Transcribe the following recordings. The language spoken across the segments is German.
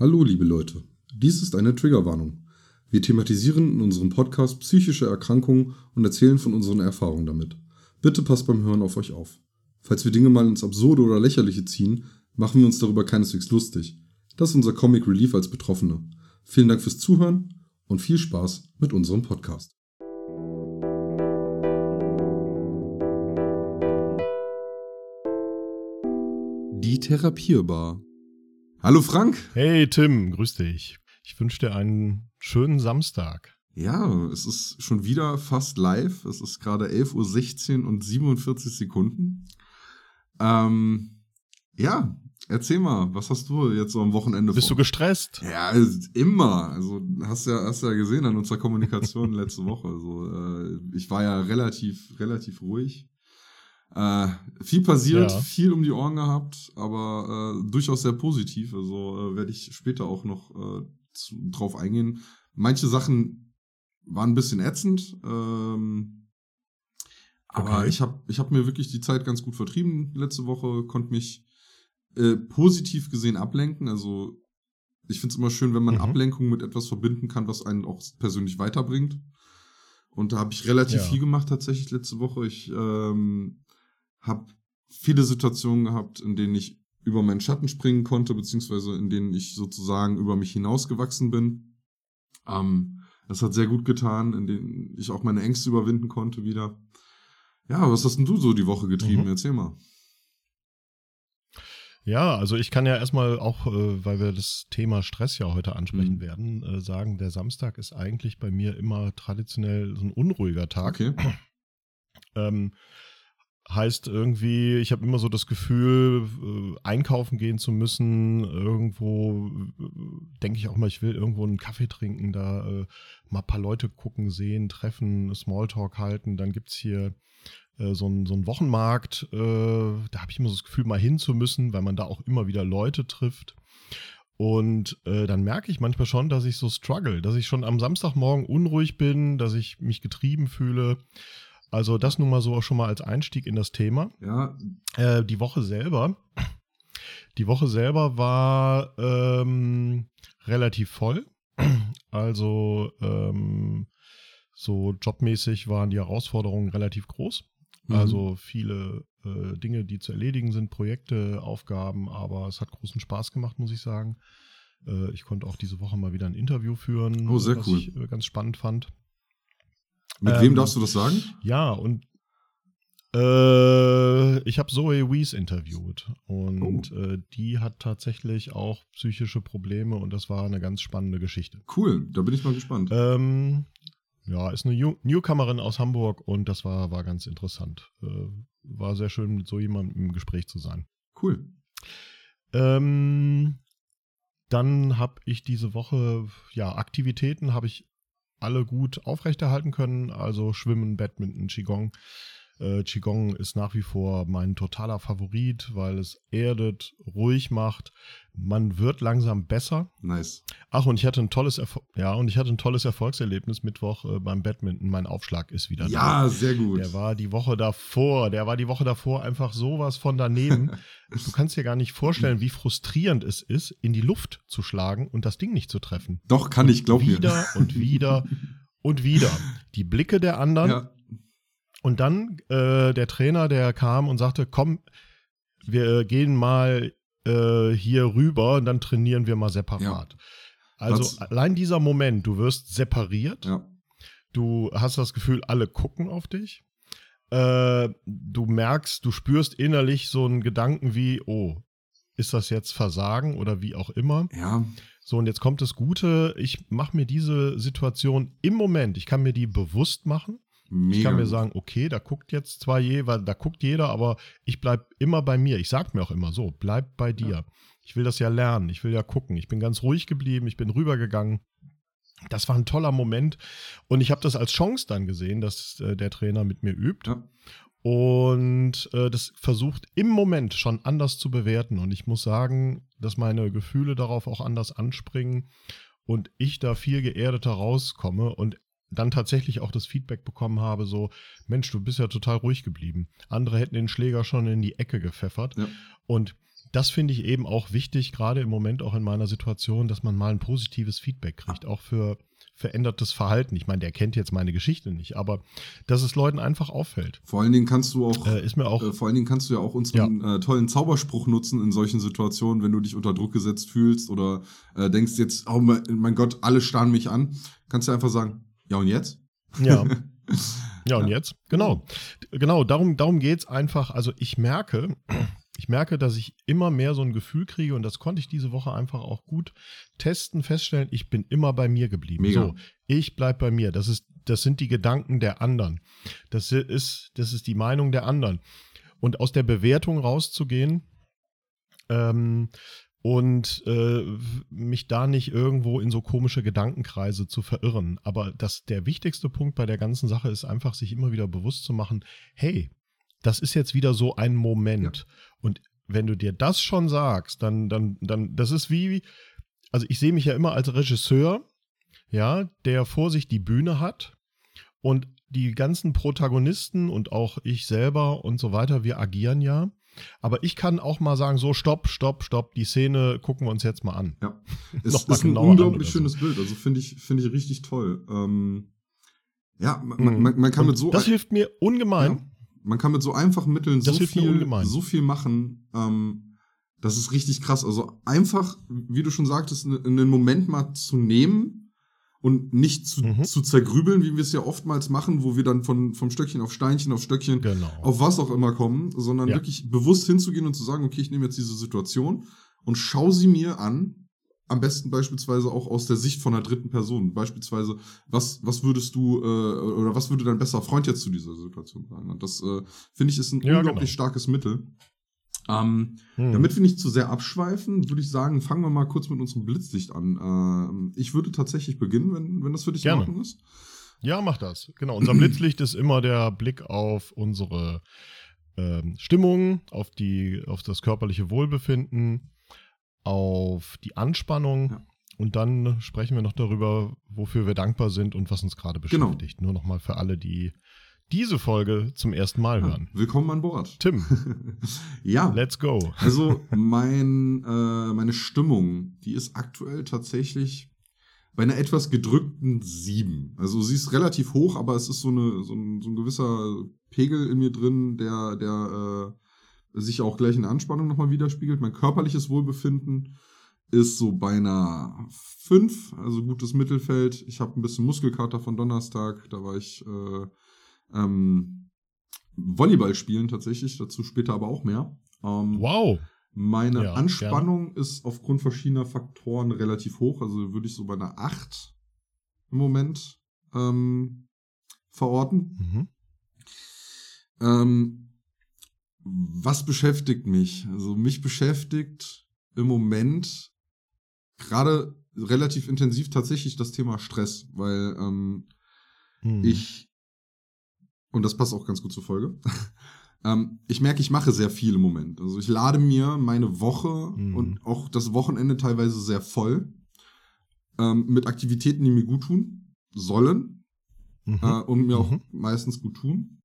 Hallo, liebe Leute. Dies ist eine Triggerwarnung. Wir thematisieren in unserem Podcast psychische Erkrankungen und erzählen von unseren Erfahrungen damit. Bitte passt beim Hören auf euch auf. Falls wir Dinge mal ins Absurde oder Lächerliche ziehen, machen wir uns darüber keineswegs lustig. Das ist unser Comic Relief als Betroffene. Vielen Dank fürs Zuhören und viel Spaß mit unserem Podcast. Die Therapierbar. Hallo Frank. Hey Tim, grüß dich. Ich wünsche dir einen schönen Samstag. Ja, es ist schon wieder fast live. Es ist gerade 11.16 Uhr und 47 Sekunden. Ähm, ja, erzähl mal, was hast du jetzt so am Wochenende Bist vor? du gestresst? Ja, immer. Also hast ja, hast ja gesehen an unserer Kommunikation letzte Woche. Also, äh, ich war ja relativ, relativ ruhig. Äh, viel passiert, Ja. viel um die Ohren gehabt, aber äh, durchaus sehr positiv. Also äh, werde ich später auch noch äh, zu, drauf eingehen. Manche Sachen waren ein bisschen ätzend, ähm, aber Okay. ich habe ich hab mir wirklich die Zeit ganz gut vertrieben letzte Woche, konnte mich äh, positiv gesehen ablenken. Also ich finde es immer schön, wenn man Mhm. Ablenkung mit etwas verbinden kann, was einen auch persönlich weiterbringt. Und da habe ich relativ Ja. viel gemacht tatsächlich letzte Woche. Ich ähm, habe viele Situationen gehabt, in denen ich über meinen Schatten springen konnte, beziehungsweise in denen ich sozusagen über mich hinausgewachsen bin. Ähm, das hat sehr gut getan, in denen ich auch meine Ängste überwinden konnte wieder. Ja, was hast denn du so die Woche getrieben? Mhm. Erzähl mal. Ja, also ich kann ja erstmal auch, äh, weil wir das Thema Stress ja heute ansprechen Mhm. werden, äh, sagen, der Samstag ist eigentlich bei mir immer traditionell so ein unruhiger Tag. Okay. Ähm, heißt irgendwie, ich habe immer so das Gefühl, äh, einkaufen gehen zu müssen. Irgendwo äh, denke ich auch mal, ich will irgendwo einen Kaffee trinken, da äh, mal ein paar Leute gucken, sehen, treffen, Smalltalk halten. Dann gibt's hier äh, so einen so einen Wochenmarkt. Äh, da habe ich immer so das Gefühl, mal hin zu müssen, weil man da auch immer wieder Leute trifft. Und äh, dann merke ich manchmal schon, dass ich so struggle, dass ich schon am Samstagmorgen unruhig bin, dass ich mich getrieben fühle. Also das nun mal so schon mal als Einstieg in das Thema. Ja, Äh, die Woche selber, die Woche selber war ähm, relativ voll. Also ähm, so jobmäßig waren die Herausforderungen relativ groß. Mhm. Also viele äh, Dinge, die zu erledigen sind, Projekte, Aufgaben, aber es hat großen Spaß gemacht, muss ich sagen. Äh, ich konnte auch diese Woche mal wieder ein Interview führen, Oh, was cool. ich äh, ganz spannend fand. Mit Ähm, wem darfst du das sagen? Ja, und äh, ich habe Zoe Wees interviewt und äh, die hat tatsächlich auch psychische Probleme und das war eine ganz spannende Geschichte. Cool, da bin ich mal gespannt. Ähm, ja, ist eine Newcomerin aus Hamburg und das war, war ganz interessant. Äh, war sehr schön, mit so jemandem im Gespräch zu sein. Cool. Ähm, dann habe ich diese Woche, ja, Aktivitäten habe ich alle gut aufrechterhalten können. Also Schwimmen, Badminton, Qigong. Äh, Qigong ist nach wie vor mein totaler Favorit, weil es erdet, ruhig macht. Man wird langsam besser. Nice. Ach, und ich hatte ein tolles, Erfol ja, und ich hatte ein tolles Erfolgserlebnis Mittwoch äh, beim Badminton. Mein Aufschlag ist wieder da. Ja, sehr gut. Der war die Woche davor, der war die Woche davor einfach sowas von daneben. Du kannst dir gar nicht vorstellen, wie frustrierend es ist, in die Luft zu schlagen und das Ding nicht zu treffen. Doch, kann ich, glaub mir. Wieder und wieder und wieder. Die Blicke der anderen. Ja, Und dann äh, der Trainer, der kam und sagte, komm, wir gehen mal äh, hier rüber und dann trainieren wir mal separat. Also Was- allein dieser Moment, du wirst separiert. ja. Du hast das Gefühl, alle gucken auf dich. Äh, du merkst, du spürst innerlich so einen Gedanken wie, oh, ist das jetzt Versagen oder wie auch immer. Ja, So, und jetzt kommt das Gute, ich mache mir diese Situation im Moment, ich kann mir die bewusst machen. Mega. Ich kann mir sagen, okay, da guckt jetzt zwar je, weil da guckt jeder, aber ich bleib immer bei mir. Ich sag mir auch immer so, bleib bei dir. Ich will das ja lernen, ich will ja gucken. Ich bin ganz ruhig geblieben, ich bin rübergegangen. Das war ein toller Moment und ich habe das als Chance dann gesehen, dass äh, der Trainer mit mir übt Ja. und äh, das versucht im Moment schon anders zu bewerten und ich muss sagen, dass meine Gefühle darauf auch anders anspringen und ich da viel geerdeter rauskomme und dann tatsächlich auch das Feedback bekommen habe, so, Mensch, du bist ja total ruhig geblieben. Andere hätten den Schläger schon in die Ecke gepfeffert. Ja. Und das finde ich eben auch wichtig, gerade im Moment auch in meiner Situation, dass man mal ein positives Feedback kriegt, auch für verändertes Verhalten. Ich meine, der kennt jetzt meine Geschichte nicht, aber dass es Leuten einfach auffällt. Vor allen Dingen kannst du auch, äh, ist mir auch äh, vor allen Dingen kannst du ja auch unseren ja. Äh, tollen Zauberspruch nutzen in solchen Situationen, wenn du dich unter Druck gesetzt fühlst oder äh, denkst jetzt, oh mein, mein Gott, alle starren mich an. Kannst du einfach sagen, ja und jetzt? Ja. Ja, und jetzt? Genau. Genau, darum, darum geht es einfach. Also ich merke, ich merke, dass ich immer mehr so ein Gefühl kriege und das konnte ich diese Woche einfach auch gut testen, feststellen, ich bin immer bei mir geblieben. Mega. So, ich bleib bei mir. Das ist, das sind die Gedanken der anderen. Das ist, das ist die Meinung der anderen. Und aus der Bewertung rauszugehen, ähm, und äh, mich da nicht irgendwo in so komische Gedankenkreise zu verirren. Aber das, der wichtigste Punkt bei der ganzen Sache ist einfach, sich immer wieder bewusst zu machen, hey, das ist jetzt wieder so ein Moment. Ja. Und wenn du dir das schon sagst, dann, dann, dann, das ist wie, also ich sehe mich ja immer als Regisseur, ja, der vor sich die Bühne hat und die ganzen Protagonisten und auch ich selber und so weiter, wir agieren ja. Aber ich kann auch mal sagen, so stopp, stopp, stopp, die Szene gucken wir uns jetzt mal an. Ja, es ist ein unglaublich schönes so. Bild. Also finde ich, finde ich richtig toll. Ähm, ja, man, man, man kann Und mit so. Das hilft mir ungemein. Ja, man kann mit so einfachen Mitteln so viel, so viel machen. Ähm, das ist richtig krass. Also einfach, wie du schon sagtest, einen Moment mal zu nehmen und nicht zu, mhm. zu zergrübeln, wie wir es ja oftmals machen, wo wir dann von, vom Stöckchen auf Steinchen auf Stöckchen genau. auf was auch immer kommen, sondern ja. wirklich bewusst hinzugehen und zu sagen, okay, ich nehme jetzt diese Situation und schaue sie mir an, am besten beispielsweise auch aus der Sicht von einer dritten Person. Beispielsweise, was, was würdest du, äh, oder was würde dein besser Freund jetzt zu dieser Situation sagen? Und das, äh, finde ich, ist ein ja, unglaublich genau. starkes Mittel. Ähm, hm. Damit wir nicht zu sehr abschweifen, würde ich sagen, fangen wir mal kurz mit unserem Blitzlicht an. Ähm, ich würde tatsächlich beginnen, wenn, wenn das für dich Gerne. in Ordnung ist. Ja, mach das. Genau. Unser Blitzlicht ist immer der Blick auf unsere ähm, Stimmung, auf, die, auf das körperliche Wohlbefinden, auf die Anspannung. Ja. Und dann sprechen wir noch darüber, wofür wir dankbar sind und was uns gerade genau. beschäftigt. Genau. Nur nochmal für alle, die diese Folge zum ersten Mal hören. Ja, willkommen an Bord. Tim. ja. Let's go. also mein, äh, meine Stimmung, die ist aktuell tatsächlich bei einer etwas gedrückten 7. Also sie ist relativ hoch, aber es ist so, eine, so, ein, so ein gewisser Pegel in mir drin, der, der äh, sich auch gleich in der Anspannung nochmal widerspiegelt. Mein körperliches Wohlbefinden ist so bei einer 5, also gutes Mittelfeld. Ich habe ein bisschen Muskelkater von Donnerstag, da war ich äh, ähm, Volleyball spielen tatsächlich, dazu später aber auch mehr. Ähm, wow. Meine ja, Anspannung gerne. ist aufgrund verschiedener Faktoren relativ hoch, also würde ich so bei einer 8 im Moment ähm, verorten. Mhm. Ähm, was beschäftigt mich? Also mich beschäftigt im Moment gerade relativ intensiv tatsächlich das Thema Stress, weil ähm, mhm. ich und das passt auch ganz gut zur Folge. ähm, ich merke, ich mache sehr viel im Moment. Also ich lade mir meine Woche mhm. und auch das Wochenende teilweise sehr voll ähm, mit Aktivitäten, die mir gut tun sollen mhm. äh, und mir auch mhm. meistens gut tun.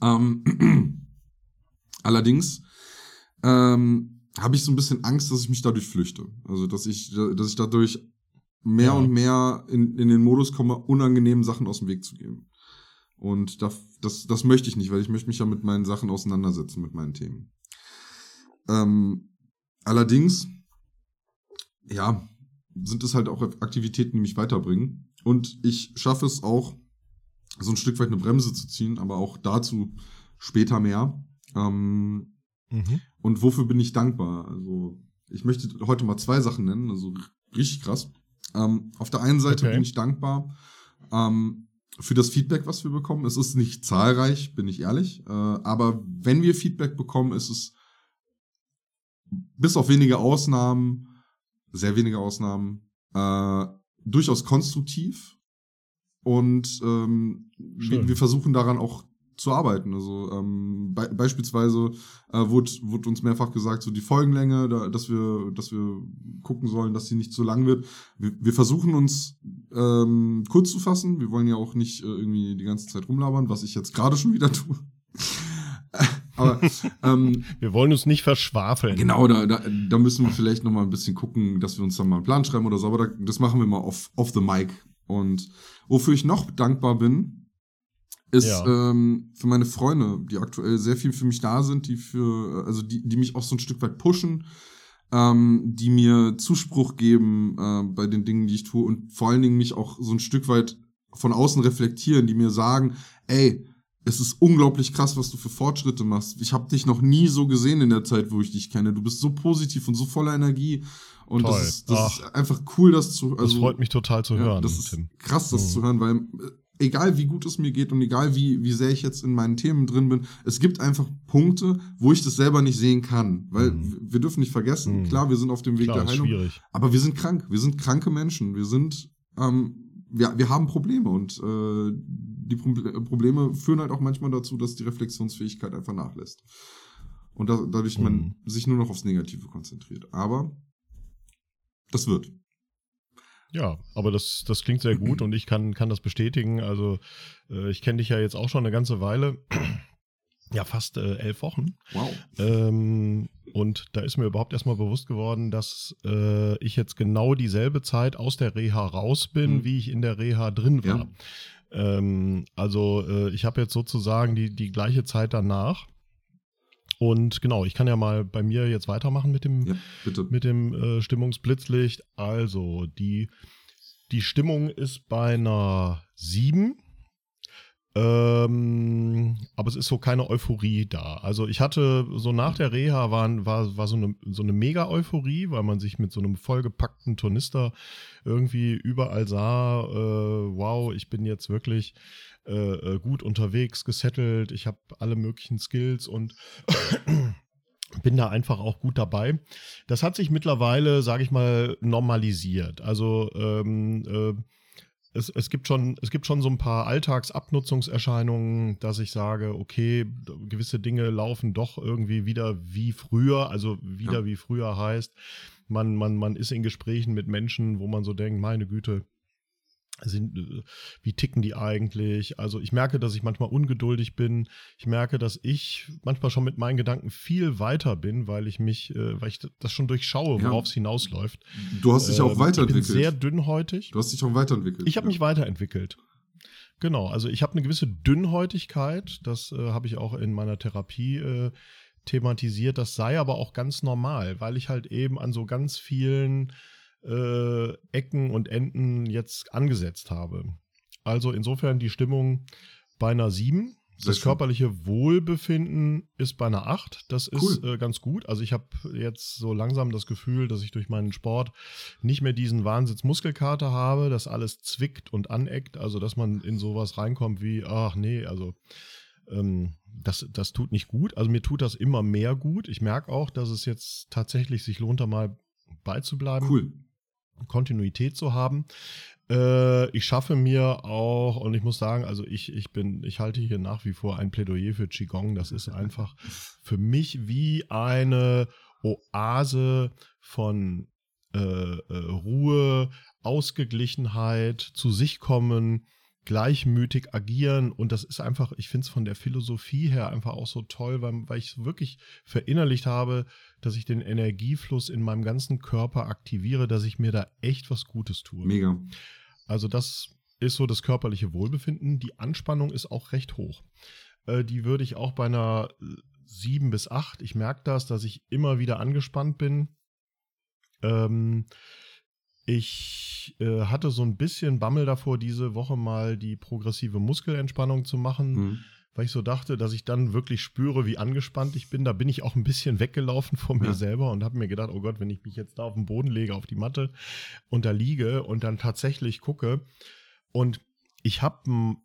Ähm, allerdings ähm, habe ich so ein bisschen Angst, dass ich mich dadurch flüchte. Also dass ich, dass ich dadurch mehr ja. und mehr in, in den Modus komme, unangenehmen Sachen aus dem Weg zu gehen. Und das, das, das möchte ich nicht, weil ich möchte mich ja mit meinen Sachen auseinandersetzen, mit meinen Themen. Ähm, allerdings, ja, sind es halt auch Aktivitäten, die mich weiterbringen. Und ich schaffe es auch, so ein Stück weit eine Bremse zu ziehen, aber auch dazu später mehr. Ähm, mhm. Und wofür bin ich dankbar? Also, ich möchte heute mal zwei Sachen nennen, also richtig krass. Ähm, auf der einen Seite okay. bin ich dankbar, ähm, für das Feedback, was wir bekommen. Es ist nicht zahlreich, bin ich ehrlich. Äh, aber wenn wir Feedback bekommen, ist es bis auf wenige Ausnahmen, sehr wenige Ausnahmen, äh, durchaus konstruktiv. Und ähm, wir, wir, versuchen daran auch zu arbeiten. Also ähm, be beispielsweise äh, wurde, wurde uns mehrfach gesagt, so die Folgenlänge, da, dass wir, dass wir gucken sollen, dass sie nicht zu lang wird. Wir, wir versuchen uns ähm, kurz zu fassen. Wir wollen ja auch nicht äh, irgendwie die ganze Zeit rumlabern, was ich jetzt gerade schon wieder tue. Aber ähm, wir wollen uns nicht verschwafeln. Genau, da, da, da müssen wir vielleicht noch mal ein bisschen gucken, dass wir uns dann mal einen Plan schreiben oder so. Aber da, das machen wir mal off, off the mic. Und wofür ich noch dankbar bin, ist ja. ähm, für meine Freunde, die aktuell sehr viel für mich da sind, die für, also die, die mich auch so ein Stück weit pushen, ähm, die mir Zuspruch geben äh, bei den Dingen, die ich tue und vor allen Dingen mich auch so ein Stück weit von außen reflektieren, die mir sagen, ey, es ist unglaublich krass, was du für Fortschritte machst. Ich habe dich noch nie so gesehen in der Zeit, wo ich dich kenne. Du bist so positiv und so voller Energie. Und Toll. das, ist, das ist einfach cool, das zu. Also, das freut mich total zu ja, hören. Das ist Tim. krass, das mhm. zu hören, weil äh, egal wie gut es mir geht und egal wie, wie sehr ich jetzt in meinen Themen drin bin, es gibt einfach Punkte, wo ich das selber nicht sehen kann. Weil mhm. wir dürfen nicht vergessen, mhm. klar, wir sind auf dem Weg klar, der Heilung. Schwierig. Aber wir sind krank. Wir sind kranke Menschen. Wir sind, ähm, wir, wir haben Probleme und äh, die Pro Probleme führen halt auch manchmal dazu, dass die Reflexionsfähigkeit einfach nachlässt. Und da, dadurch mhm. man sich nur noch aufs Negative konzentriert. Aber das wird. Ja, aber das, das klingt sehr gut und ich kann, kann das bestätigen. Also äh, ich kenne dich ja jetzt auch schon eine ganze Weile. Ja, fast äh, elf Wochen. Wow. Ähm, und da ist mir überhaupt erstmal bewusst geworden, dass äh, ich jetzt genau dieselbe Zeit aus der Reha raus bin, mhm. wie ich in der Reha drin war. Ja. Ähm, also äh, ich habe jetzt sozusagen die, die gleiche Zeit danach. Und genau, ich kann ja mal bei mir jetzt weitermachen mit dem, ja, mit dem äh, Stimmungsblitzlicht. Also, die, die Stimmung ist bei einer 7. Ähm, aber es ist so keine Euphorie da. Also ich hatte so nach der Reha war, war, war so eine, so eine Mega-Euphorie, weil man sich mit so einem vollgepackten Tornister irgendwie überall sah, äh, wow, ich bin jetzt wirklich äh, äh, gut unterwegs, gesettelt, ich habe alle möglichen Skills und bin da einfach auch gut dabei. Das hat sich mittlerweile, sage ich mal, normalisiert. Also ähm, äh, es, es, gibt schon, es gibt schon so ein paar Alltagsabnutzungserscheinungen, dass ich sage, okay, gewisse Dinge laufen doch irgendwie wieder wie früher, also wieder ja. wie früher heißt, man, man, man ist in Gesprächen mit Menschen, wo man so denkt, meine Güte, sind, äh, wie ticken die eigentlich? Also ich merke, dass ich manchmal ungeduldig bin. Ich merke, dass ich manchmal schon mit meinen Gedanken viel weiter bin, weil ich mich, äh, weil ich das schon durchschaue, worauf es hinausläuft. Du hast dich auch ähm, weiterentwickelt. Ich bin sehr dünnhäutig. Du hast dich auch weiterentwickelt. Ich habe ja. mich weiterentwickelt. Genau, also ich habe eine gewisse Dünnhäutigkeit. Das äh, habe ich auch in meiner Therapie äh, thematisiert. Das sei aber auch ganz normal, weil ich halt eben an so ganz vielen äh, Ecken und Enden jetzt angesetzt habe. Also insofern die Stimmung bei einer 7. Sehr das körperliche Wohlbefinden ist bei einer 8. Das ist cool. äh, ganz gut. Also ich habe jetzt so langsam das Gefühl, dass ich durch meinen Sport nicht mehr diesen Wahnsinnsmuskelkater habe, dass alles zwickt und aneckt. Also dass man in sowas reinkommt wie, ach nee, also ähm, das, das tut nicht gut. Also mir tut das immer mehr gut. Ich merke auch, dass es jetzt tatsächlich sich lohnt, da mal beizubleiben. Cool. Kontinuität zu haben. Äh, ich schaffe mir auch, und ich muss sagen, also ich, ich bin, ich halte hier nach wie vor ein Plädoyer für Qigong. Das ist einfach für mich wie eine Oase von äh, äh, Ruhe, Ausgeglichenheit, zu sich kommen, gleichmütig agieren und das ist einfach, ich finde es von der Philosophie her einfach auch so toll, weil, weil ich wirklich verinnerlicht habe, dass ich den Energiefluss in meinem ganzen Körper aktiviere, dass ich mir da echt was Gutes tue. Mega. Also das ist so das körperliche Wohlbefinden. Die Anspannung ist auch recht hoch. Äh, die würde ich auch bei einer 7 bis 8, ich merke das, dass ich immer wieder angespannt bin. Ähm, ich äh, hatte so ein bisschen Bammel davor, diese Woche mal die progressive Muskelentspannung zu machen, mhm. weil ich so dachte, dass ich dann wirklich spüre, wie angespannt ich bin. Da bin ich auch ein bisschen weggelaufen von mir ja. selber und habe mir gedacht, oh Gott, wenn ich mich jetzt da auf den Boden lege, auf die Matte und da liege und dann tatsächlich gucke. Und ich habe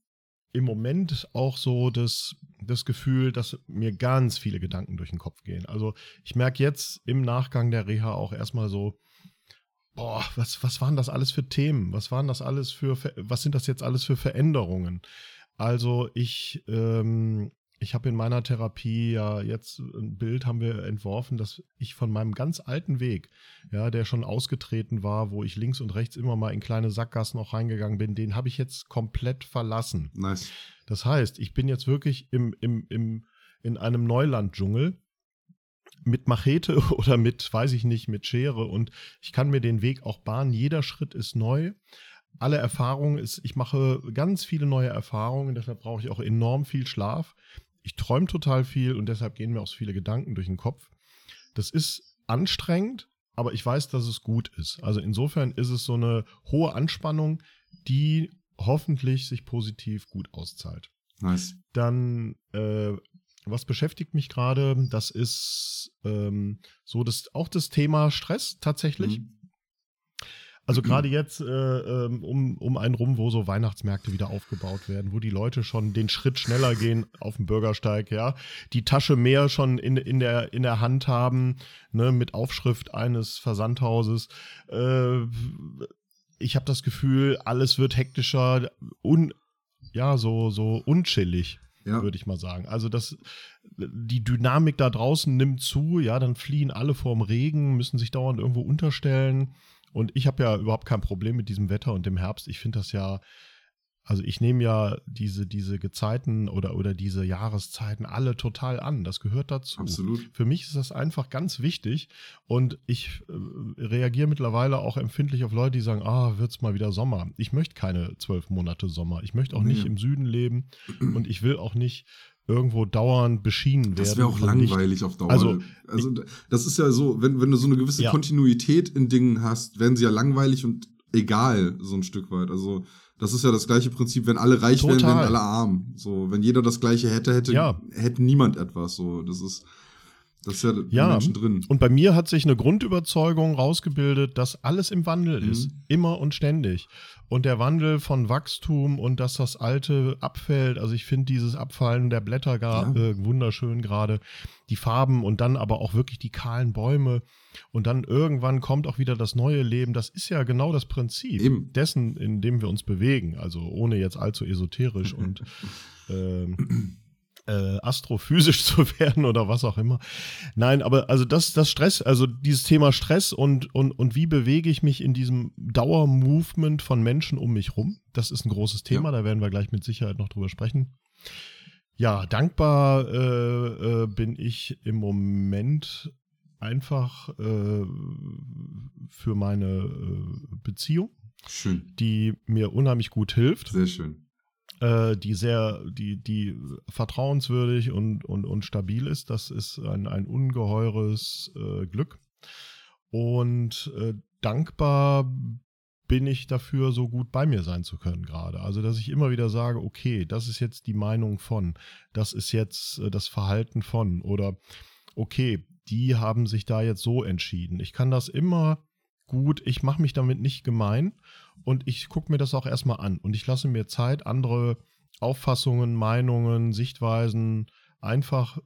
im Moment auch so das, das Gefühl, dass mir ganz viele Gedanken durch den Kopf gehen. Also ich merke jetzt im Nachgang der Reha auch erstmal so, boah, was, was waren das alles für Themen? Was waren das alles für, was sind das jetzt alles für Veränderungen? Also ich, ähm, ich habe in meiner Therapie ja jetzt ein Bild haben wir entworfen, dass ich von meinem ganz alten Weg, ja, der schon ausgetreten war, wo ich links und rechts immer mal in kleine Sackgassen auch reingegangen bin, den habe ich jetzt komplett verlassen. Nice. Das heißt, ich bin jetzt wirklich im, im, im in einem Neulanddschungel mit Machete oder mit, weiß ich nicht, mit Schere und ich kann mir den Weg auch bahnen. Jeder Schritt ist neu. Alle Erfahrungen ist, ich mache ganz viele neue Erfahrungen, deshalb brauche ich auch enorm viel Schlaf. Ich träume total viel und deshalb gehen mir auch so viele Gedanken durch den Kopf. Das ist anstrengend, aber ich weiß, dass es gut ist. Also insofern ist es so eine hohe Anspannung, die hoffentlich sich positiv gut auszahlt. Nice. Dann äh, was beschäftigt mich gerade? Das ist ähm, so das auch das Thema Stress tatsächlich. Mhm. Also gerade jetzt äh, ähm, um, um einen rum, wo so Weihnachtsmärkte wieder aufgebaut werden, wo die Leute schon den Schritt schneller gehen auf dem Bürgersteig, ja, die Tasche mehr schon in, in, der, in der Hand haben, ne, mit Aufschrift eines Versandhauses. Äh, ich habe das Gefühl, alles wird hektischer, un, ja, so, so unchillig ja. würde ich mal sagen. Also das, die Dynamik da draußen nimmt zu, ja, dann fliehen alle vorm Regen, müssen sich dauernd irgendwo unterstellen. Und ich habe ja überhaupt kein Problem mit diesem Wetter und dem Herbst. Ich finde das ja also ich nehme ja diese, diese Gezeiten oder, oder diese Jahreszeiten alle total an. Das gehört dazu. Absolut. Für mich ist das einfach ganz wichtig. Und ich äh, reagiere mittlerweile auch empfindlich auf Leute, die sagen, ah, wird's mal wieder Sommer. Ich möchte keine zwölf Monate Sommer. Ich möchte auch nee. nicht im Süden leben und ich will auch nicht irgendwo dauernd beschienen werden. Das wäre auch langweilig Licht. auf Dauer. Also, also das ist ja so, wenn, wenn du so eine gewisse ja. Kontinuität in Dingen hast, werden sie ja langweilig und egal, so ein Stück weit. Also das ist ja das gleiche Prinzip, wenn alle reich Total. wären, wären alle arm. So, wenn jeder das gleiche hätte, hätte, ja. hätte niemand etwas. So, das ist, das ist ja, ja Menschen drin. Und bei mir hat sich eine Grundüberzeugung rausgebildet, dass alles im Wandel mhm. ist. Immer und ständig. Und der Wandel von Wachstum und dass das Alte abfällt. Also ich finde dieses Abfallen der Blätter gar, ja. äh, wunderschön gerade. Die Farben und dann aber auch wirklich die kahlen Bäume. Und dann irgendwann kommt auch wieder das neue Leben. Das ist ja genau das Prinzip Eben. dessen, in dem wir uns bewegen. Also ohne jetzt allzu esoterisch und ähm, äh, astrophysisch zu werden oder was auch immer. Nein, aber also das, das Stress, also dieses Thema Stress und, und, und wie bewege ich mich in diesem Dauermovement von Menschen um mich rum, das ist ein großes Thema, ja. da werden wir gleich mit Sicherheit noch drüber sprechen. Ja, dankbar äh, äh, bin ich im Moment einfach äh, für meine äh, Beziehung, schön. die mir unheimlich gut hilft. Sehr schön. Äh, die sehr, die, die vertrauenswürdig und, und, und stabil ist. Das ist ein, ein ungeheures äh, Glück. Und äh, dankbar bin ich dafür, so gut bei mir sein zu können gerade. Also, dass ich immer wieder sage, okay, das ist jetzt die Meinung von, das ist jetzt äh, das Verhalten von oder okay, die haben sich da jetzt so entschieden. Ich kann das immer gut, ich mache mich damit nicht gemein und ich gucke mir das auch erstmal an und ich lasse mir Zeit, andere Auffassungen, Meinungen, Sichtweisen einfach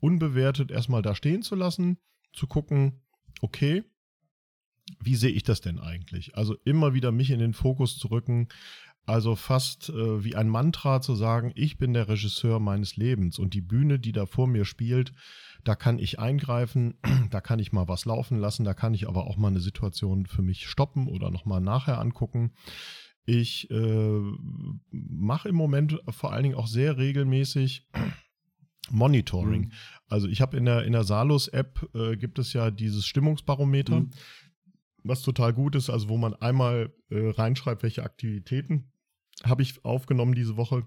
unbewertet erstmal da stehen zu lassen, zu gucken, okay, wie sehe ich das denn eigentlich? Also immer wieder mich in den Fokus zu rücken, also fast äh, wie ein Mantra zu sagen, ich bin der Regisseur meines Lebens und die Bühne, die da vor mir spielt, da kann ich eingreifen, da kann ich mal was laufen lassen, da kann ich aber auch mal eine Situation für mich stoppen oder nochmal nachher angucken. Ich äh, mache im Moment vor allen Dingen auch sehr regelmäßig Monitoring. Mhm. Also ich habe in der, in der Salus-App äh, gibt es ja dieses Stimmungsbarometer. Mhm was total gut ist, also wo man einmal äh, reinschreibt, welche Aktivitäten habe ich aufgenommen diese Woche,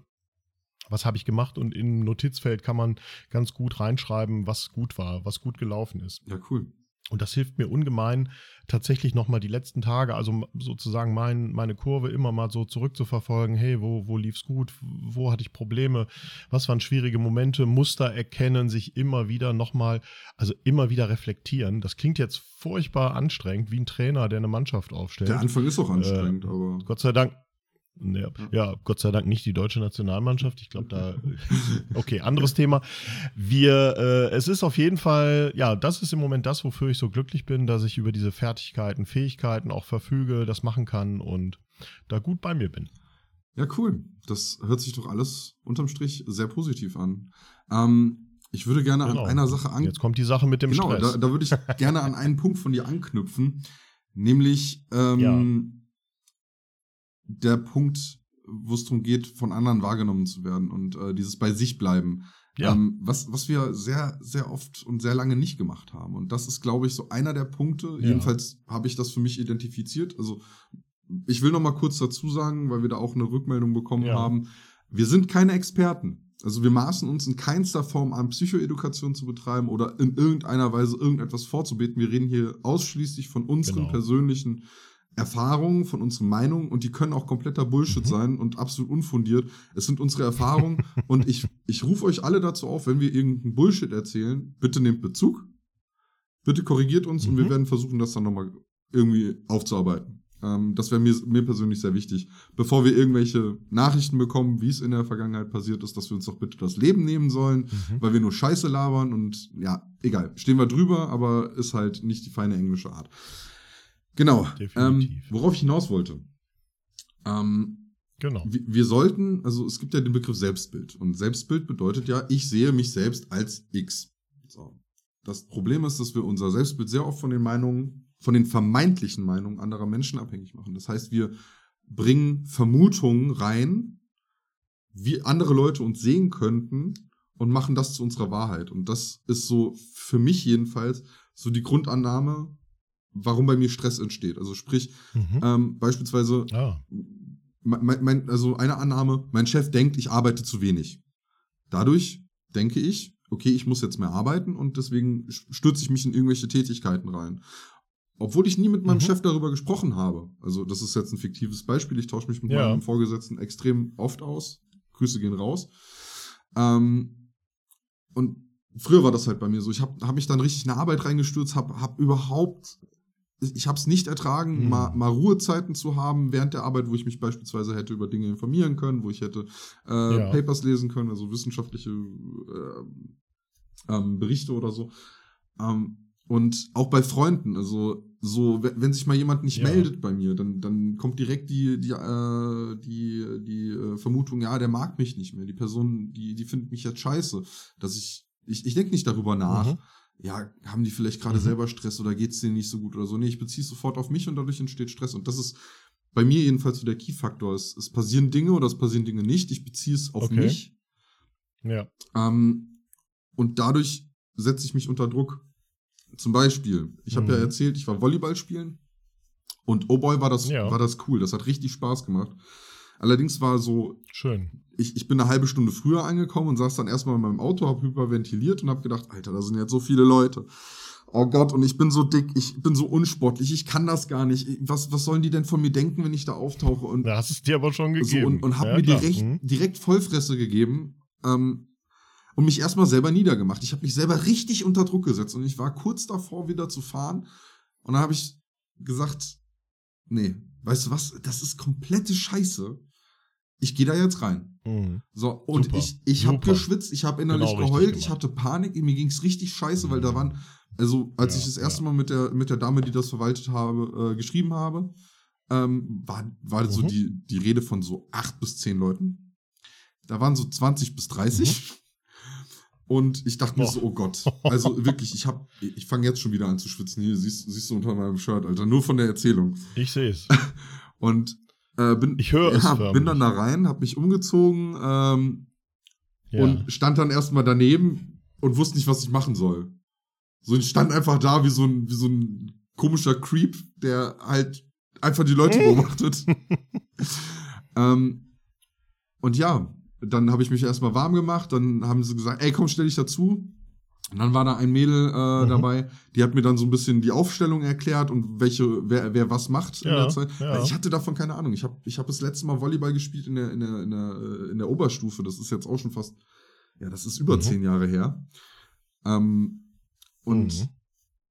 was habe ich gemacht und im Notizfeld kann man ganz gut reinschreiben, was gut war, was gut gelaufen ist. Ja, cool. Und das hilft mir ungemein, tatsächlich nochmal die letzten Tage, also sozusagen mein, meine Kurve immer mal so zurückzuverfolgen. Hey, wo, wo lief's gut? Wo hatte ich Probleme? Was waren schwierige Momente? Muster erkennen, sich immer wieder nochmal, also immer wieder reflektieren. Das klingt jetzt furchtbar anstrengend, wie ein Trainer, der eine Mannschaft aufstellt. Der Anfang ist auch anstrengend, äh, aber. Gott sei Dank, ja, ja, Gott sei Dank nicht die deutsche Nationalmannschaft. Ich glaube, da. Okay, anderes Thema. Wir, äh, es ist auf jeden Fall, ja, das ist im Moment das, wofür ich so glücklich bin, dass ich über diese Fertigkeiten, Fähigkeiten auch verfüge, das machen kann und da gut bei mir bin. Ja, cool. Das hört sich doch alles unterm Strich sehr positiv an. Ähm, ich würde gerne genau. an einer Sache anknüpfen. Jetzt kommt die Sache mit dem genau, Stress. Da, da würde ich gerne an einen Punkt von dir anknüpfen, nämlich ähm, ja der Punkt, wo es darum geht, von anderen wahrgenommen zu werden und äh, dieses bei sich bleiben. Ja. Ähm, was, was wir sehr, sehr oft und sehr lange nicht gemacht haben. Und das ist, glaube ich, so einer der Punkte. Ja. Jedenfalls habe ich das für mich identifiziert. Also ich will noch mal kurz dazu sagen, weil wir da auch eine Rückmeldung bekommen ja. haben. Wir sind keine Experten. Also wir maßen uns in keinster Form an, Psychoedukation zu betreiben oder in irgendeiner Weise irgendetwas vorzubeten. Wir reden hier ausschließlich von unseren genau. persönlichen Erfahrungen, von unseren Meinungen und die können auch kompletter Bullshit mhm. sein und absolut unfundiert. Es sind unsere Erfahrungen und ich, ich rufe euch alle dazu auf, wenn wir irgendeinen Bullshit erzählen, bitte nehmt Bezug, bitte korrigiert uns mhm. und wir mhm. werden versuchen, das dann nochmal irgendwie aufzuarbeiten. Ähm, das wäre mir, mir persönlich sehr wichtig. Bevor wir irgendwelche Nachrichten bekommen, wie es in der Vergangenheit passiert ist, dass wir uns doch bitte das Leben nehmen sollen, mhm. weil wir nur Scheiße labern und ja, egal, stehen wir drüber, aber ist halt nicht die feine englische Art. Genau. Ähm, worauf ich hinaus wollte. Ähm, genau. Wir, wir sollten, also es gibt ja den Begriff Selbstbild. Und Selbstbild bedeutet ja, ich sehe mich selbst als X. So. Das Problem ist, dass wir unser Selbstbild sehr oft von den Meinungen, von den vermeintlichen Meinungen anderer Menschen abhängig machen. Das heißt, wir bringen Vermutungen rein, wie andere Leute uns sehen könnten und machen das zu unserer Wahrheit. Und das ist so für mich jedenfalls so die Grundannahme, warum bei mir Stress entsteht. Also sprich, mhm. ähm, beispielsweise, ah. mein, mein, also eine Annahme, mein Chef denkt, ich arbeite zu wenig. Dadurch denke ich, okay, ich muss jetzt mehr arbeiten und deswegen stürze ich mich in irgendwelche Tätigkeiten rein. Obwohl ich nie mit meinem mhm. Chef darüber gesprochen habe. Also das ist jetzt ein fiktives Beispiel. Ich tausche mich mit ja. meinem Vorgesetzten extrem oft aus. Grüße gehen raus. Ähm, und früher war das halt bei mir so. Ich habe hab mich dann richtig in eine Arbeit reingestürzt, habe hab überhaupt ich habe es nicht ertragen, hm. mal, mal, Ruhezeiten zu haben während der Arbeit, wo ich mich beispielsweise hätte über Dinge informieren können, wo ich hätte äh, ja. Papers lesen können, also wissenschaftliche äh, ähm, Berichte oder so. Ähm, und auch bei Freunden, also so, wenn sich mal jemand nicht ja. meldet bei mir, dann, dann kommt direkt die, die, äh, die, die äh, Vermutung, ja, der mag mich nicht mehr. Die Person, die, die findet mich jetzt scheiße. Dass ich, ich, ich denke nicht darüber nach. Mhm ja, haben die vielleicht gerade mhm. selber Stress oder geht es denen nicht so gut oder so. Nee, ich beziehe es sofort auf mich und dadurch entsteht Stress. Und das ist bei mir jedenfalls so der Key-Faktor. Es, es passieren Dinge oder es passieren Dinge nicht. Ich beziehe es auf okay. mich. Ja. Ähm, und dadurch setze ich mich unter Druck. Zum Beispiel, ich habe mhm. ja erzählt, ich war Volleyball spielen und oh boy, war das, ja. war das cool. Das hat richtig Spaß gemacht. Allerdings war so. Schön. Ich, ich bin eine halbe Stunde früher angekommen und saß dann erstmal in meinem Auto, hab hyperventiliert und hab gedacht, Alter, da sind jetzt so viele Leute. Oh Gott, und ich bin so dick, ich bin so unsportlich, ich kann das gar nicht. Was, was sollen die denn von mir denken, wenn ich da auftauche? Und da hast es dir aber schon gegeben. So, und, und hab ja, mir direkt, mhm. direkt Vollfresse gegeben. Ähm, und mich erstmal selber niedergemacht. Ich habe mich selber richtig unter Druck gesetzt und ich war kurz davor, wieder zu fahren. Und dann habe ich gesagt, nee, weißt du was, das ist komplette Scheiße ich gehe da jetzt rein. Mhm. So, und Super. ich, ich habe geschwitzt, ich habe innerlich genau geheult, ich hatte Panik, mir ging es richtig scheiße, mhm. weil da mhm. waren, also als ja, ich das erste ja. Mal mit der, mit der Dame, die das verwaltet habe, äh, geschrieben habe, ähm, war, war mhm. so die, die Rede von so acht bis zehn Leuten. Da waren so 20 bis 30. Mhm. Und ich dachte mir so, oh Gott. Also wirklich, ich hab, ich fange jetzt schon wieder an zu schwitzen. Hier siehst, siehst du unter meinem Shirt, Alter. Nur von der Erzählung. Ich sehe es. Und äh, bin, ich höre ja, es. Bin dann da rein, hab mich umgezogen ähm, ja. und stand dann erstmal daneben und wusste nicht, was ich machen soll. So, ich stand einfach da wie so ein, wie so ein komischer Creep, der halt einfach die Leute beobachtet. ähm, und ja, dann habe ich mich erstmal warm gemacht, dann haben sie gesagt, ey, komm, stell dich dazu. Und dann war da ein Mädel äh, mhm. dabei, die hat mir dann so ein bisschen die Aufstellung erklärt und welche, wer, wer was macht ja, in der Zeit. Ja. Ich hatte davon keine Ahnung. Ich habe ich hab das letzte Mal Volleyball gespielt in der, in, der, in, der, äh, in der Oberstufe. Das ist jetzt auch schon fast, ja, das ist über mhm. zehn Jahre her. Ähm, und mhm.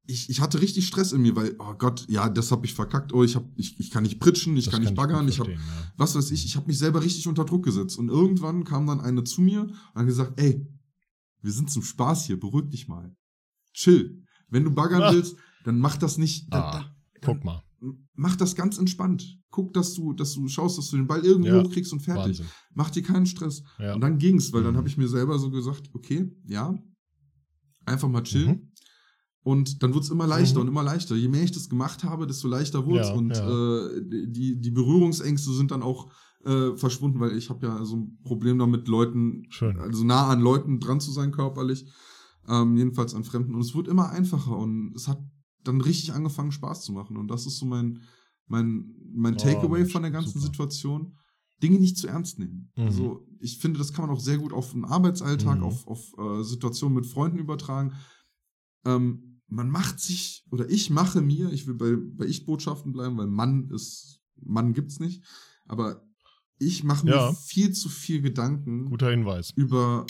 ich, ich hatte richtig Stress in mir, weil, oh Gott, ja, das habe ich verkackt. Oh, ich, hab, ich, ich kann nicht pritschen, ich das kann nicht baggern, ich, ich habe, ja. was weiß ich, ich habe mich selber richtig unter Druck gesetzt. Und irgendwann kam dann eine zu mir und hat gesagt, ey, wir sind zum Spaß hier, beruhig dich mal. Chill. Wenn du baggern Ach. willst, dann mach das nicht. Dann, ah, dann, guck mal. Mach das ganz entspannt. Guck, dass du, dass du schaust, dass du den Ball irgendwo ja, hochkriegst und fertig. Wahnsinn. Mach dir keinen Stress. Ja. Und dann ging's, weil mhm. dann habe ich mir selber so gesagt, okay, ja, einfach mal chillen. Mhm. Und dann wird's immer leichter mhm. und immer leichter. Je mehr ich das gemacht habe, desto leichter wird's. Ja, und Äh, die, die Berührungsängste sind dann auch äh, verschwunden, weil ich habe ja so ein Problem damit, Leuten, Schön. also nah an Leuten dran zu sein körperlich, ähm, jedenfalls an Fremden. Und es wird immer einfacher und es hat dann richtig angefangen, Spaß zu machen. Und das ist so mein, mein, mein Oh, Takeaway Mensch, von der ganzen super. Situation. Dinge nicht zu ernst nehmen. Mhm. Also ich finde, das kann man auch sehr gut auf den Arbeitsalltag, Mhm. auf, auf äh, Situationen mit Freunden übertragen. Ähm, man macht sich, oder ich mache mir, ich will bei, bei Ich-Botschaften bleiben, weil Mann ist, Mann gibt's nicht, aber ich mache mir Ja. viel zu viel Gedanken Guter Hinweis. über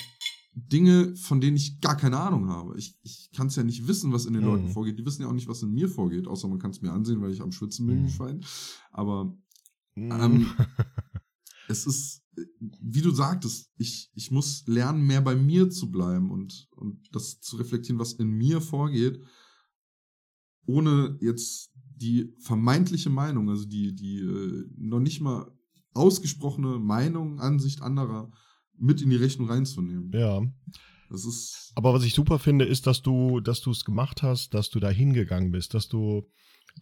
Dinge, von denen ich gar keine Ahnung habe. Ich, ich kann es ja nicht wissen, was in den Mhm. Leuten vorgeht. Die wissen ja auch nicht, was in mir vorgeht, außer man kann es mir ansehen, weil ich am Schwitzen bin, Mhm. ein Schwein. Aber Mm. ähm, es ist, wie du sagtest, ich, ich muss lernen, mehr bei mir zu bleiben und, und das zu reflektieren, was in mir vorgeht, ohne jetzt die vermeintliche Meinung, also die, die äh, noch nicht mal ausgesprochene Meinung, Ansicht anderer mit in die Rechnung reinzunehmen. ja. Das ist, Aber was ich super finde, ist, dass du, dass du es gemacht hast, dass du da hingegangen bist, dass du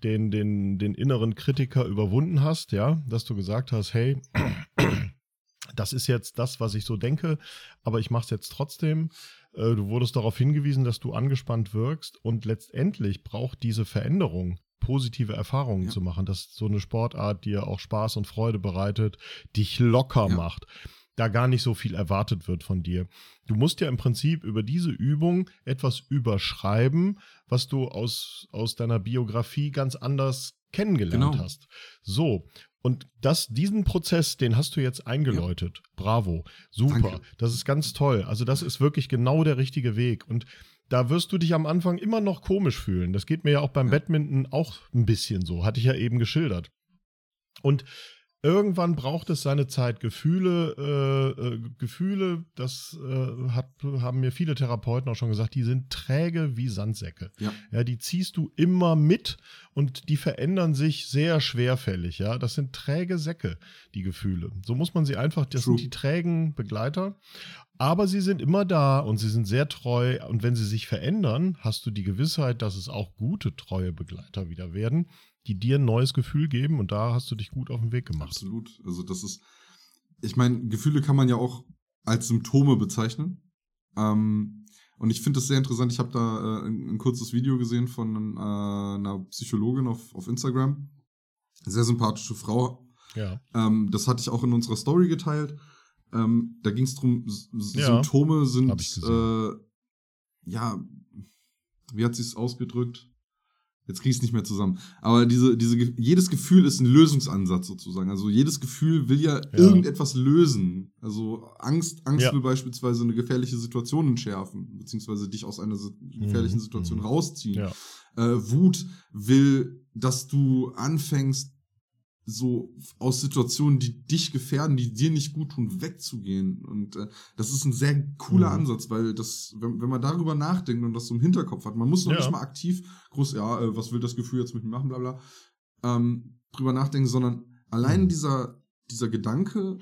den, den, den inneren Kritiker überwunden hast, ja, dass du gesagt hast, hey, das ist jetzt das, was ich so denke, aber ich mache es jetzt trotzdem. Äh, Du wurdest darauf hingewiesen, dass du angespannt wirkst und letztendlich braucht diese Veränderung positive Erfahrungen Ja. zu machen, dass so eine Sportart dir auch Spaß und Freude bereitet, dich locker Ja. macht, da gar nicht so viel erwartet wird von dir. Du musst ja im Prinzip über diese Übung etwas überschreiben, was du aus, aus deiner Biografie ganz anders kennengelernt Genau. hast. So. Und das, diesen Prozess, den hast du jetzt eingeläutet. Bravo. Super. Danke. Das ist ganz toll. Also, das ist wirklich genau der richtige Weg. Und da wirst du dich am Anfang immer noch komisch fühlen. Das geht mir ja auch beim Ja. Badminton auch ein bisschen so. Hatte ich ja eben geschildert. Und irgendwann braucht es seine Zeit. Gefühle, äh, äh, Gefühle, das äh, hat, haben mir viele Therapeuten auch schon gesagt, die sind träge wie Sandsäcke. ja, Ja, die ziehst du immer mit und die verändern sich sehr schwerfällig. Ja, das sind träge Säcke, die Gefühle. So muss man sie einfach, das True. sind die trägen Begleiter. Aber sie sind immer da und sie sind sehr treu. Und wenn sie sich verändern, hast du die Gewissheit, dass es auch gute, treue Begleiter wieder werden, die dir ein neues Gefühl geben. Und da hast du dich gut auf den Weg gemacht. absolut. Also das ist, ich meine, Gefühle kann man ja auch als Symptome bezeichnen. Ähm, und ich finde das sehr interessant. Ich habe da äh, ein, ein kurzes Video gesehen von äh, einer Psychologin auf, auf Instagram. Sehr sympathische Frau. Ja. Ähm, das hatte ich auch in unserer Story geteilt. Ähm, da ging es darum, Ja, Symptome sind, äh, ja, wie hat sie es ausgedrückt? Jetzt ich es nicht mehr zusammen. Aber diese, diese, jedes Gefühl ist ein Lösungsansatz sozusagen. Also jedes Gefühl will ja, irgendetwas lösen. Also Angst, Angst Ja. will beispielsweise eine gefährliche Situation entschärfen, beziehungsweise dich aus einer si- gefährlichen Mhm, Situation mhm. rausziehen. Ja. Äh, Wut will, dass du anfängst, so aus Situationen, die dich gefährden, die dir nicht gut tun, wegzugehen. Und äh, das ist ein sehr cooler Mhm. Ansatz, weil das, wenn, wenn man darüber nachdenkt und das so im Hinterkopf hat, man muss noch Ja. nicht mal aktiv groß, ja, äh, was will das Gefühl jetzt mit mir machen, bla bla, ähm, drüber nachdenken, sondern allein Mhm. dieser, dieser Gedanke,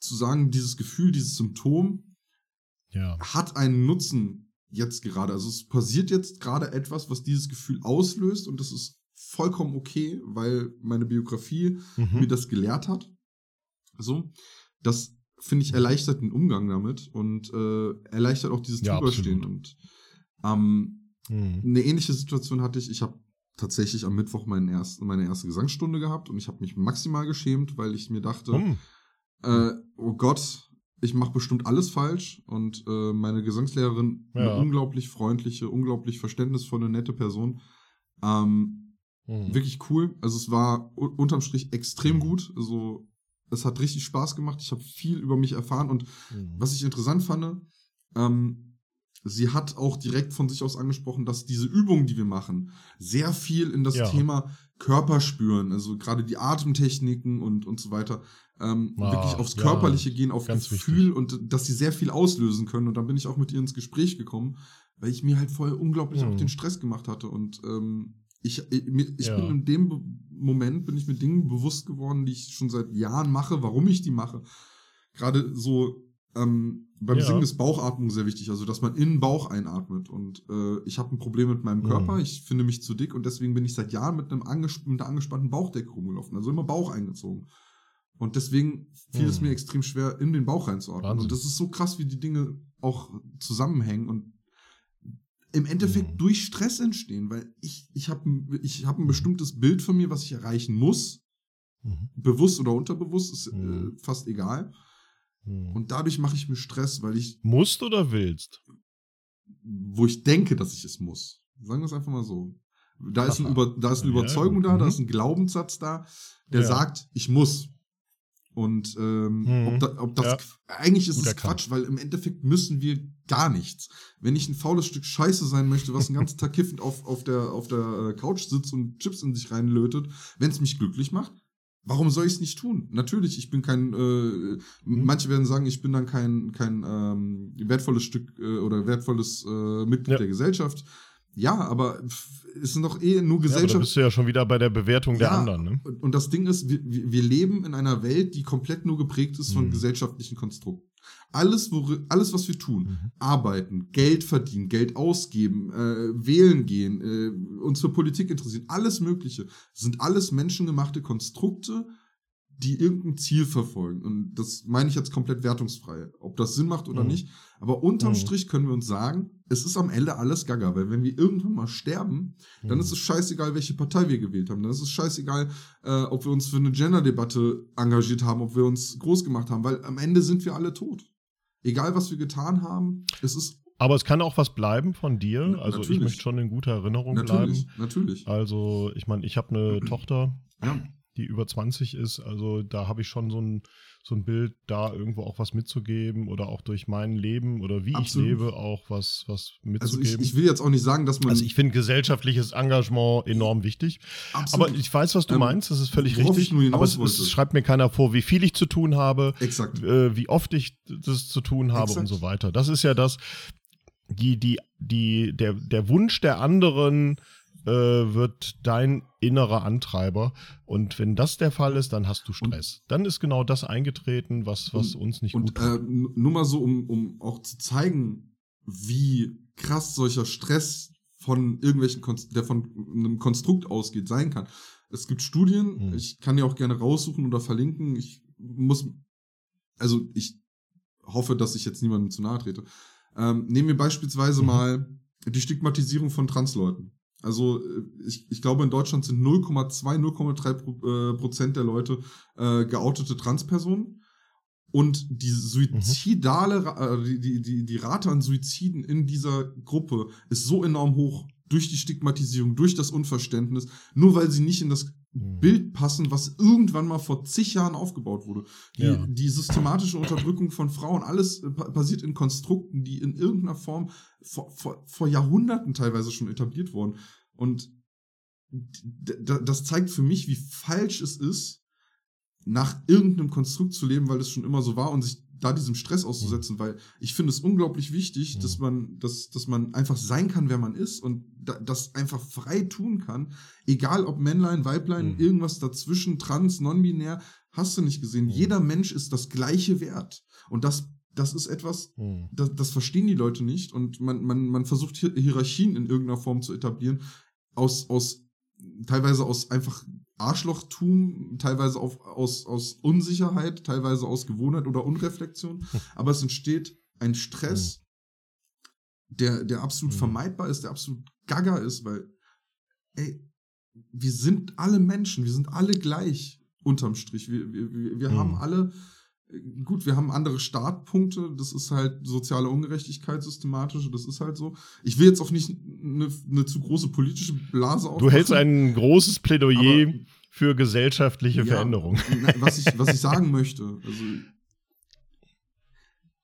zu sagen, dieses Gefühl, dieses Symptom Ja. hat einen Nutzen jetzt gerade. Also es passiert jetzt gerade etwas, was dieses Gefühl auslöst und das ist vollkommen okay, weil meine Biografie Mhm. mir das gelehrt hat. So, das finde ich erleichtert den Umgang damit und äh, erleichtert auch dieses Ja, Drüberstehen. Und ähm, Mhm. eine ähnliche Situation hatte ich. Ich habe tatsächlich am Mittwoch meinen ersten, meine erste Gesangsstunde gehabt und ich habe mich maximal geschämt, weil ich mir dachte, Hm. äh, oh Gott, ich mache bestimmt alles falsch. Und äh, meine Gesangslehrerin, Ja. eine unglaublich freundliche, unglaublich verständnisvolle, nette Person. Ähm, Mhm. wirklich cool. Also es war unterm Strich extrem gut. Also es hat richtig Spaß gemacht. Ich habe viel über mich erfahren und Mhm. was ich interessant fand, ähm, sie hat auch direkt von sich aus angesprochen, dass diese Übungen, die wir machen, sehr viel in das Ja. Thema Körper spüren, also gerade die Atemtechniken und, und so weiter, ähm, Ah, wirklich aufs ja, Körperliche gehen, auf Gefühl und dass sie sehr viel auslösen können. Und dann bin ich auch mit ihr ins Gespräch gekommen, weil ich mir halt vorher unglaublich Mhm. auch den Stress gemacht hatte. Und ähm, ich, ich, ich Ja. bin in dem Moment, bin ich mir Dingen bewusst geworden, die ich schon seit Jahren mache, warum ich die mache. Gerade so ähm, beim Ja. Singen ist Bauchatmung sehr wichtig, also dass man in den Bauch einatmet. Und äh, ich habe ein Problem mit meinem Körper, Mhm. ich finde mich zu dick und deswegen bin ich seit Jahren mit, einem anges mit einer angespannten Bauchdecke rumgelaufen, also immer Bauch eingezogen. Und deswegen fiel Hm. es mir extrem schwer, in den Bauch reinzuordnen. Wahnsinn. Und das ist so krass, wie die Dinge auch zusammenhängen und im Endeffekt Hm. durch Stress entstehen, weil ich, ich habe ich hab ein bestimmtes Bild von mir, was ich erreichen muss, Mhm. bewusst oder unterbewusst, ist äh, fast egal. Mhm. Und dadurch mache ich mir Stress, weil ich, Musst oder willst? wo ich denke, dass ich es muss. Sagen wir es einfach mal so. Da ist, ein. Über, da ist eine Ja, Überzeugung gut. da, da Mhm. ist ein Glaubenssatz da, der Ja. sagt, ich muss. Und ähm, Mhm. ob, da, ob das Ja. Eigentlich ist Gut es erkannt. Quatsch, weil im Endeffekt müssen wir gar nichts. Wenn ich ein faules Stück Scheiße sein möchte, was den ganzen Tag kiffend auf, auf der, auf der äh, Couch sitzt und Chips in sich reinlötet, wenn es mich glücklich macht, warum soll ich es nicht tun? Natürlich, ich bin kein, äh, manche werden sagen, ich bin dann kein, kein ähm, wertvolles Stück äh, oder wertvolles äh, Mitglied Ja. der Gesellschaft. Ja, aber es sind doch eh nur Ja, Gesellschaft. bist du ja schon wieder bei der Bewertung der Ja, anderen. Ne? Und, und das Ding ist, wir, wir wir leben in einer Welt, die komplett nur geprägt ist von Mhm. gesellschaftlichen Konstrukten. Alles, wo, alles, was wir tun, Mhm. arbeiten, Geld verdienen, Geld ausgeben, äh, wählen gehen, äh, uns für Politik interessieren, alles Mögliche, sind alles menschengemachte Konstrukte, die irgendein Ziel verfolgen. Und das meine ich jetzt komplett wertungsfrei, ob das Sinn macht oder Mhm. nicht. Aber unterm Mhm. Strich können wir uns sagen, es ist am Ende alles Gaga, weil wenn wir irgendwann mal sterben, dann Mhm. ist es scheißegal, welche Partei wir gewählt haben. Dann ist es scheißegal, äh, ob wir uns für eine Gender-Debatte engagiert haben, ob wir uns groß gemacht haben, weil am Ende sind wir alle tot. Egal, was wir getan haben, es ist Aber es kann auch was bleiben von dir. Na- Also ich natürlich. möchte schon in guter Erinnerung natürlich, bleiben. natürlich. Also ich meine, ich habe eine Tochter, Ja, die über 20 ist. Also da habe ich schon so ein, so ein Bild, da irgendwo auch was mitzugeben oder auch durch mein Leben oder wie Absolut. ich lebe auch was, was also mitzugeben. ich, ich will jetzt auch nicht sagen, dass man. Also ich finde gesellschaftliches Engagement enorm wichtig. absolut, Aber ich weiß, was du Ähm, meinst, das ist völlig richtig. aber es, es schreibt mir keiner vor, wie viel ich zu tun habe, exakt. äh, wie oft ich das zu tun habe Exakt. und so weiter. Das ist ja das, die, die, die, der, der Wunsch der anderen äh, wird dein innerer Antreiber. Und wenn das der Fall ist, dann hast du Stress. dann ist genau das eingetreten, was, was uns nicht Und gut äh, n- nur mal so, um, um auch zu zeigen, wie krass solcher Stress von irgendwelchen, Konst der von einem Konstrukt ausgeht, sein kann. Es gibt Studien, Hm. ich kann die auch gerne raussuchen oder verlinken. Ich muss, also ich hoffe, dass ich jetzt niemandem zu nahe trete. Ähm, nehmen wir beispielsweise Mhm. mal die Stigmatisierung von Transleuten. Also äh, ich, ich glaube, in Deutschland sind 0,2, 0,3 Pro, äh, Prozent der Leute äh, geoutete Transpersonen. Und die suizidale, Ra- äh, die, die, die, die Rate an Suiziden in dieser Gruppe ist so enorm hoch durch die Stigmatisierung, durch das Unverständnis, nur weil sie nicht in das Mhm. Bild passen, was irgendwann mal vor zig Jahren aufgebaut wurde. Die, Ja. die systematische Unterdrückung von Frauen, alles äh, pa- basiert in Konstrukten, die in irgendeiner Form vor, vor, vor Jahrhunderten teilweise schon etabliert wurden. Und das zeigt für mich, wie falsch es ist, nach irgendeinem Konstrukt zu leben, weil es schon immer so war und sich da diesem Stress auszusetzen, weil ich finde es unglaublich wichtig, Mhm. dass man, dass, dass man einfach sein kann, wer man ist und da, das einfach frei tun kann, egal ob Männlein, Weiblein, Mhm. irgendwas dazwischen, trans, non-binär, hast du nicht gesehen. Mhm. Jeder Mensch ist das gleiche Wert und das, das ist etwas, Mhm. das, das verstehen die Leute nicht und man, man, man versucht Hier- Hierarchien in irgendeiner Form zu etablieren, aus, aus teilweise aus einfach Arschlochtum, teilweise auf, aus, aus Unsicherheit, teilweise aus Gewohnheit oder Unreflexion, aber es entsteht ein Stress, der, der absolut Mhm. vermeidbar ist, der absolut gaga ist, weil, ey, wir sind alle Menschen, wir sind alle gleich unterm Strich. Wir, wir, wir, wir Mhm. haben alle, gut, wir haben andere Startpunkte, das ist halt soziale Ungerechtigkeit systematische, das ist halt so. Ich will jetzt auch nicht eine, eine zu große politische Blase Du hältst aufmachen, ein großes Plädoyer für gesellschaftliche Ja, Veränderung. Was ich, was ich sagen möchte, also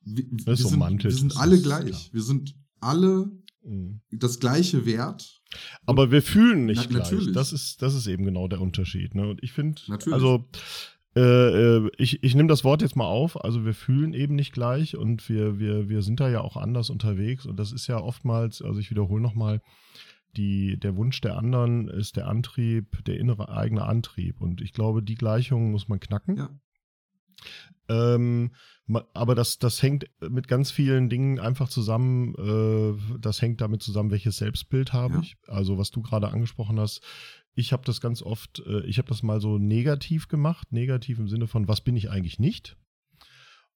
wir, wir, Das ist sind, romantisch, wir sind alle gleich. klar. Wir sind alle Mhm. das gleiche Wert. Aber wir fühlen nicht Na, gleich. natürlich. Das ist, das ist eben genau der Unterschied. Ne? Und ich finde, also äh, äh, ich, ich nehme das Wort jetzt mal auf. Also wir fühlen eben nicht gleich und wir, wir, wir sind da ja auch anders unterwegs. Und das ist ja oftmals, also ich wiederhole nochmal, die, der Wunsch der anderen ist der Antrieb, der innere eigene Antrieb. Und ich glaube, die Gleichung muss man knacken. Ja. Ähm, aber das, das hängt mit ganz vielen Dingen einfach zusammen. Äh, das hängt damit zusammen, welches Selbstbild habe Ja. ich. Also was du gerade angesprochen hast, ich habe das ganz oft, äh, ich habe das mal so negativ gemacht, negativ im Sinne von, was bin ich eigentlich nicht?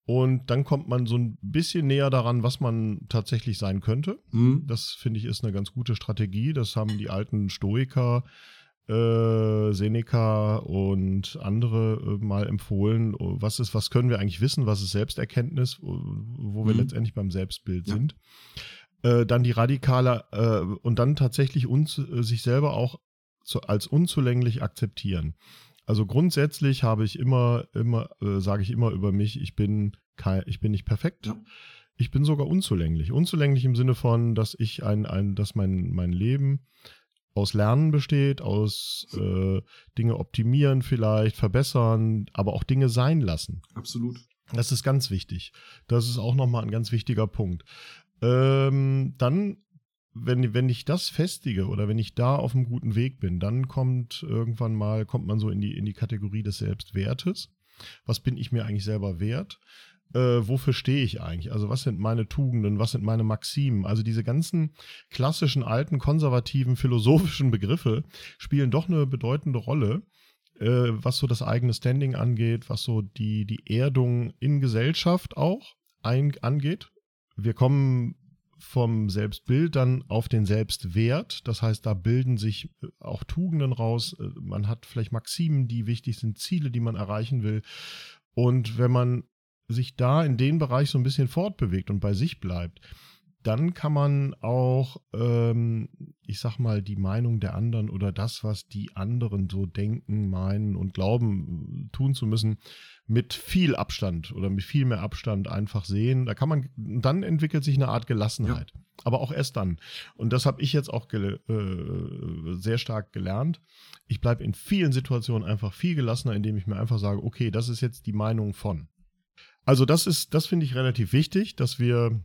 Und dann kommt man so ein bisschen näher daran, was man tatsächlich sein könnte. Mhm. Das finde ich ist eine ganz gute Strategie. Das haben die alten Stoiker, äh, Seneca und andere äh, mal empfohlen. Was ist, was können wir eigentlich wissen? Was ist Selbsterkenntnis, wo wir mhm. letztendlich beim Selbstbild ja. sind? Äh, dann die radikale äh, und dann tatsächlich uns, äh, sich selber auch zu, als unzulänglich akzeptieren. Also grundsätzlich habe ich immer, immer, äh, sage ich immer über mich, ich bin kein, ich bin nicht perfekt. Ja. Ich bin sogar unzulänglich. Unzulänglich im Sinne von, dass ich ein, ein, dass mein, mein Leben aus Lernen besteht, aus äh, Dinge optimieren vielleicht, verbessern, aber auch Dinge sein lassen. Absolut. Das ist ganz wichtig. Das ist auch nochmal ein ganz wichtiger Punkt. Ähm, dann wenn, wenn ich das festige oder wenn ich da auf einem guten Weg bin, dann kommt irgendwann mal, kommt man so in die, in die Kategorie des Selbstwertes. Was bin ich mir eigentlich selber wert? Äh, wofür stehe ich eigentlich? Also was sind meine Tugenden, was sind meine Maximen? Also diese ganzen klassischen, alten, konservativen, philosophischen Begriffe spielen doch eine bedeutende Rolle, äh, was so das eigene Standing angeht, was so die, die Erdung in Gesellschaft auch ein, angeht. Wir kommen vom Selbstbild dann auf den Selbstwert. Das heißt, da bilden sich äh, auch Tugenden raus. Äh, man hat vielleicht Maximen, die wichtig sind, Ziele, die man erreichen will. Und wenn man sich da in den Bereich so ein bisschen fortbewegt und bei sich bleibt, dann kann man auch, ähm, ich sag mal, die Meinung der anderen oder das, was die anderen so denken, meinen und glauben, äh, tun zu müssen, mit viel Abstand oder mit viel mehr Abstand einfach sehen. Da kann man, dann entwickelt sich eine Art Gelassenheit. Ja. Aber auch erst dann. Und das habe ich jetzt auch äh, sehr stark gelernt. Ich bleibe in vielen Situationen einfach viel gelassener, indem ich mir einfach sage, okay, das ist jetzt die Meinung von. Also das ist, das finde ich relativ wichtig, dass wir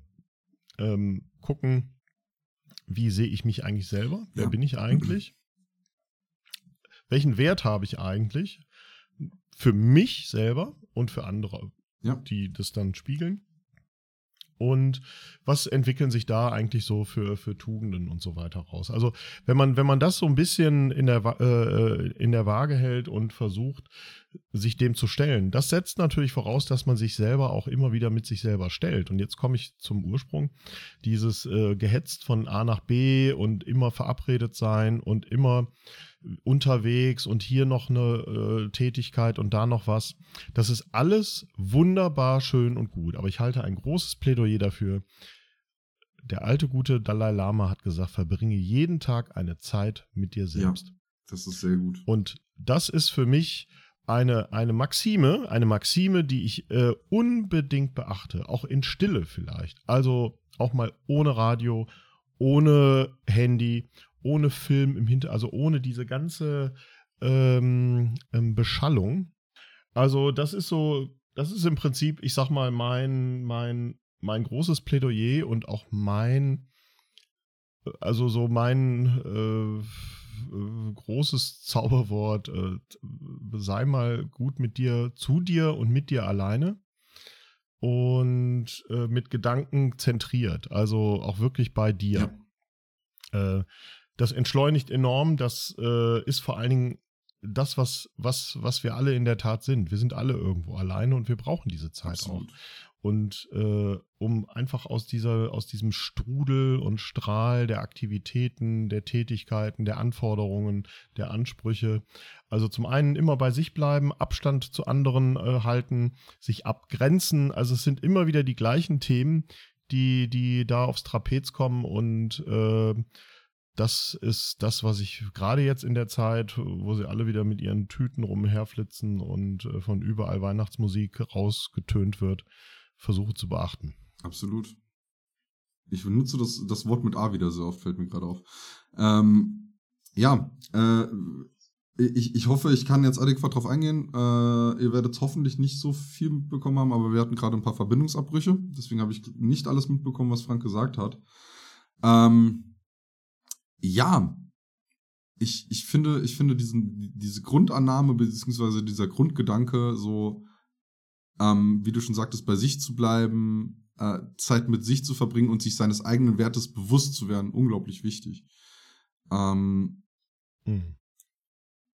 ähm, gucken, wie sehe ich mich eigentlich selber? Wer ja. bin ich eigentlich? Welchen Wert habe ich eigentlich? Für mich selber und für andere, ja. die das dann spiegeln. Und was entwickeln sich da eigentlich so für, für Tugenden und so weiter raus? Also, wenn man, wenn man das so ein bisschen in der, äh, in der Waage hält und versucht, sich dem zu stellen, das setzt natürlich voraus, dass man sich selber auch immer wieder mit sich selber stellt. Und jetzt komme ich zum Ursprung. Dieses äh, gehetzt von A nach B und immer verabredet sein und immer unterwegs und hier noch eine äh, Tätigkeit und da noch was. Das ist alles wunderbar schön und gut. Aber ich halte ein großes Plädoyer dafür. Der alte gute Dalai Lama hat gesagt, verbringe jeden Tag eine Zeit mit dir selbst. Ja, das ist sehr gut. Und das ist für mich eine, eine Maxime, eine Maxime, die ich äh, unbedingt beachte, auch in Stille vielleicht. Also auch mal ohne Radio, ohne Handy, ohne Film im Hinter, also ohne diese ganze ähm, ähm, Beschallung. Also das ist so, das ist im Prinzip, ich sag mal, mein, mein, mein großes Plädoyer und auch mein, also so mein äh, großes Zauberwort, äh, sei mal gut mit dir, zu dir und mit dir alleine und äh, mit Gedanken zentriert, also auch wirklich bei dir. Ja. Äh, das entschleunigt enorm. Das äh, ist vor allen Dingen das, was, was, was wir alle in der Tat sind. Wir sind alle irgendwo alleine und wir brauchen diese Zeit Absolut. auch. Und äh, um einfach aus dieser, aus diesem Strudel und Strahl der Aktivitäten, der Tätigkeiten, der Anforderungen, der Ansprüche, also zum einen immer bei sich bleiben, Abstand zu anderen äh, halten, sich abgrenzen. Also es sind immer wieder die gleichen Themen, die, die da aufs Trapez kommen und äh, das ist das, was ich gerade jetzt in der Zeit, wo sie alle wieder mit ihren Tüten rumherflitzen und äh, von überall Weihnachtsmusik rausgetönt wird, versuche zu beachten. Absolut. Ich benutze das, das Wort mit A wieder so oft, fällt mir gerade auf. Ähm, ja, äh, ich, ich hoffe, ich kann jetzt adäquat drauf eingehen. Äh, ihr werdet hoffentlich nicht so viel mitbekommen haben, aber wir hatten gerade ein paar Verbindungsabbrüche. Deswegen habe ich nicht alles mitbekommen, was Frank gesagt hat. Ähm, ja, ich, ich finde, ich finde diesen, diese Grundannahme, beziehungsweise dieser Grundgedanke, so, ähm, wie du schon sagtest, bei sich zu bleiben, äh, Zeit mit sich zu verbringen und sich seines eigenen Wertes bewusst zu werden, unglaublich wichtig. Ähm, mhm.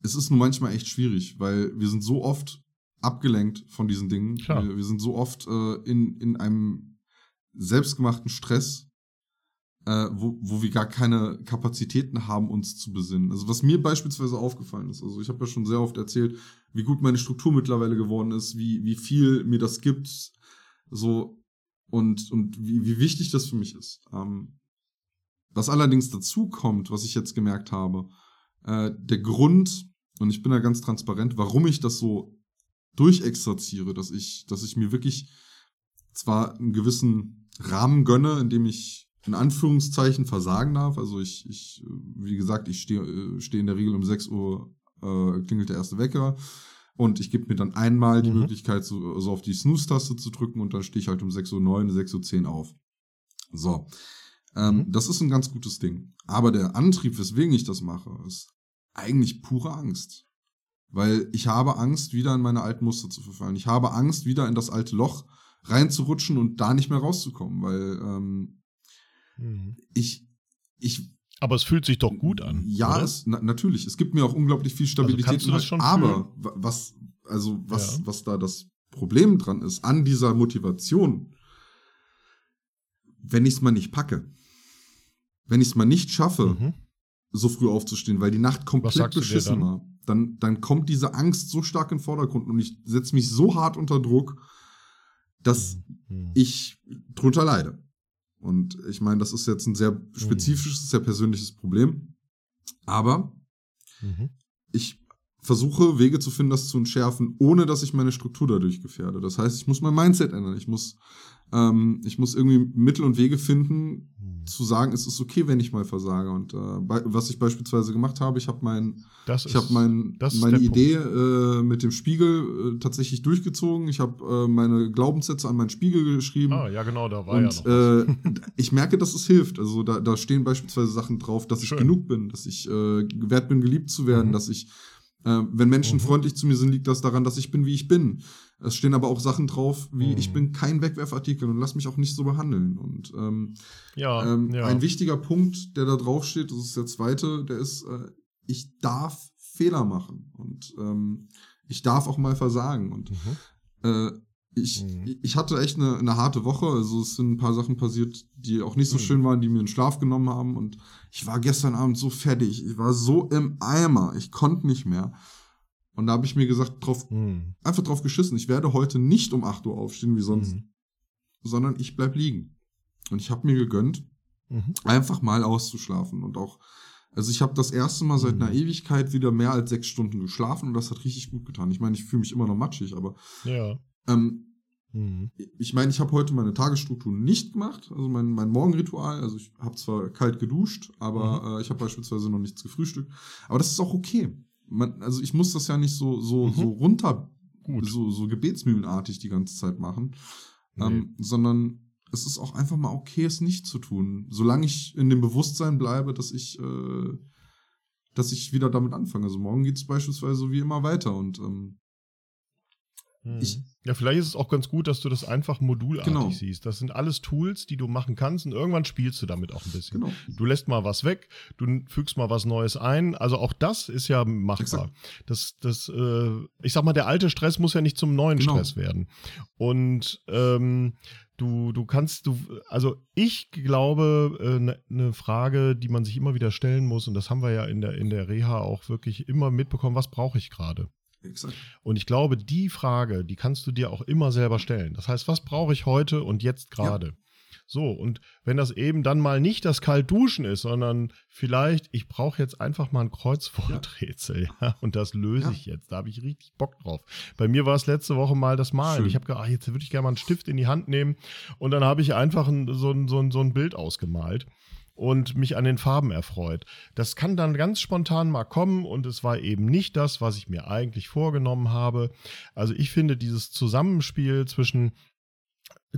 es ist nun manchmal echt schwierig, weil wir sind so oft abgelenkt von diesen Dingen. Wir, wir, sind so oft äh, in, in einem selbstgemachten Stress, äh, wo, wo wir gar keine Kapazitäten haben, uns zu besinnen. Also was mir beispielsweise aufgefallen ist, also ich habe ja schon sehr oft erzählt, wie gut meine Struktur mittlerweile geworden ist, wie, wie viel mir das gibt, so und, und wie, wie wichtig das für mich ist. Ähm, was allerdings dazu kommt, was ich jetzt gemerkt habe, äh, der Grund, und ich bin da ganz transparent, warum ich das so durchexerziere, dass ich, dass ich mir wirklich zwar einen gewissen Rahmen gönne, in dem ich in Anführungszeichen versagen darf. Also ich, ich wie gesagt, ich stehe äh, steh in der Regel um 6 Uhr äh, klingelt der erste Wecker und ich gebe mir dann einmal die mhm. Möglichkeit, so, so auf die Snooze-Taste zu drücken und dann stehe ich halt um 6.09 Uhr, 6.10 Uhr auf. So. Ähm, mhm. Das ist ein ganz gutes Ding. Aber der Antrieb, weswegen ich das mache, ist eigentlich pure Angst. Weil ich habe Angst, wieder in meine alten Muster zu verfallen. Ich habe Angst, wieder in das alte Loch reinzurutschen und da nicht mehr rauszukommen, weil ähm, mhm. ich, ich. Aber es fühlt sich doch gut an. Ja, es, na, natürlich. Es gibt mir auch unglaublich viel also Stabilität. Also aber fühlen? was, also was, ja. was da das Problem dran ist, an dieser Motivation, wenn ich es mal nicht packe, wenn ich es mal nicht schaffe, mhm. so früh aufzustehen, weil die Nacht komplett beschissen war, dann, dann kommt diese Angst so stark in den Vordergrund und ich setze mich so hart unter Druck, dass mhm. ich drunter leide. Und ich meine, das ist jetzt ein sehr spezifisches, mhm. sehr persönliches Problem. Aber mhm. ich versuche Wege zu finden, das zu entschärfen, ohne dass ich meine Struktur dadurch gefährde. Das heißt, ich muss mein Mindset ändern. Ich muss, ähm, ich muss irgendwie Mittel und Wege finden, hm. zu sagen, es ist okay, wenn ich mal versage. Und äh, was ich beispielsweise gemacht habe, ich habe mein, das ich habe mein, meine Idee äh, mit dem Spiegel äh, tatsächlich durchgezogen. Ich habe äh, meine Glaubenssätze an meinen Spiegel geschrieben. Ah, ja, genau, da war und, ja noch. Äh, ich merke, dass es hilft. Also da, da stehen beispielsweise Sachen drauf, dass Schön. ich genug bin, dass ich äh, wert bin, geliebt zu werden, mhm. dass ich äh, wenn Menschen mhm. freundlich zu mir sind, liegt das daran, dass ich bin, wie ich bin. Es stehen aber auch Sachen drauf, wie mhm. ich bin kein Wegwerfartikel und lass mich auch nicht so behandeln. Und ähm, ja, ähm, ja. ein wichtiger Punkt, der da drauf steht, das ist der zweite, der ist, äh, ich darf Fehler machen und ähm, ich darf auch mal versagen. Und mhm. äh, ich, mhm. ich hatte echt eine, eine harte Woche. Also es sind ein paar Sachen passiert, die auch nicht so mhm. schön waren, die mir den Schlaf genommen haben. Und ich war gestern Abend so fertig. Ich war so im Eimer. Ich konnte nicht mehr. Und da habe ich mir gesagt, drauf, mhm. einfach drauf geschissen. Ich werde heute nicht um 8 Uhr aufstehen wie sonst, mhm. sondern ich bleib liegen. Und ich habe mir gegönnt, mhm. einfach mal auszuschlafen. Und auch, also ich habe das erste Mal seit einer mhm. Ewigkeit wieder mehr als sechs Stunden geschlafen und das hat richtig gut getan. Ich meine, ich fühle mich immer noch matschig, aber ja. ähm, Mhm. Ich meine, ich habe heute meine Tagesstruktur nicht gemacht, also mein, mein Morgenritual. Also ich habe zwar kalt geduscht, aber mhm. äh, ich habe beispielsweise noch nichts gefrühstückt. Aber das ist auch okay. Man, also ich muss das ja nicht so, so, mhm. so runter, Gut. so, so gebetsmühlenartig die ganze Zeit machen, nee. ähm, sondern es ist auch einfach mal okay, es nicht zu tun. Solange ich in dem Bewusstsein bleibe, dass ich, äh, dass ich wieder damit anfange. Also morgen geht es beispielsweise wie immer weiter und ähm, hm. Ich, ja, vielleicht ist es auch ganz gut, dass du das einfach modulartig genau. siehst. Das sind alles Tools, die du machen kannst und irgendwann spielst du damit auch ein bisschen. Genau. Du lässt mal was weg, du fügst mal was Neues ein. Also auch das ist ja machbar. Exakt. Das, das, äh, ich sag mal, der alte Stress muss ja nicht zum neuen genau. Stress werden. Und ähm, du, du kannst, du, also ich glaube, eine äh, ne Frage, die man sich immer wieder stellen muss, und das haben wir ja in der, in der Reha auch wirklich immer mitbekommen, was brauche ich gerade? Exakt. Und ich glaube, die Frage, die kannst du dir auch immer selber stellen. Das heißt, was brauche ich heute und jetzt gerade? Ja. So, und wenn das eben dann mal nicht das Kaltduschen ist, sondern vielleicht, ich brauche jetzt einfach mal ein Kreuzworträtsel, ja. ja, und das löse ja. ich jetzt. Da habe ich richtig Bock drauf. Bei mir war es letzte Woche mal das Malen. Schön. Ich habe gedacht, ach, jetzt würde ich gerne mal einen Stift in die Hand nehmen und dann habe ich einfach ein, so, ein, so, ein, so ein Bild ausgemalt und mich an den Farben erfreut. Das kann dann ganz spontan mal kommen und es war eben nicht das, was ich mir eigentlich vorgenommen habe. Also ich finde dieses Zusammenspiel zwischen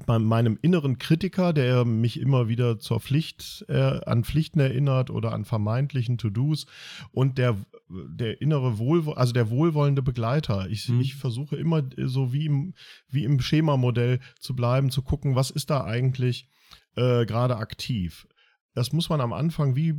meinem inneren Kritiker, der mich immer wieder zur Pflicht, äh, an Pflichten erinnert oder an vermeintlichen To-Dos und der, der innere Wohlwoll, also der wohlwollende Begleiter. Ich, hm. ich versuche immer so wie im, wie im Schemamodell zu bleiben, zu gucken, was ist da eigentlich äh, gerade aktiv das muss man am Anfang wie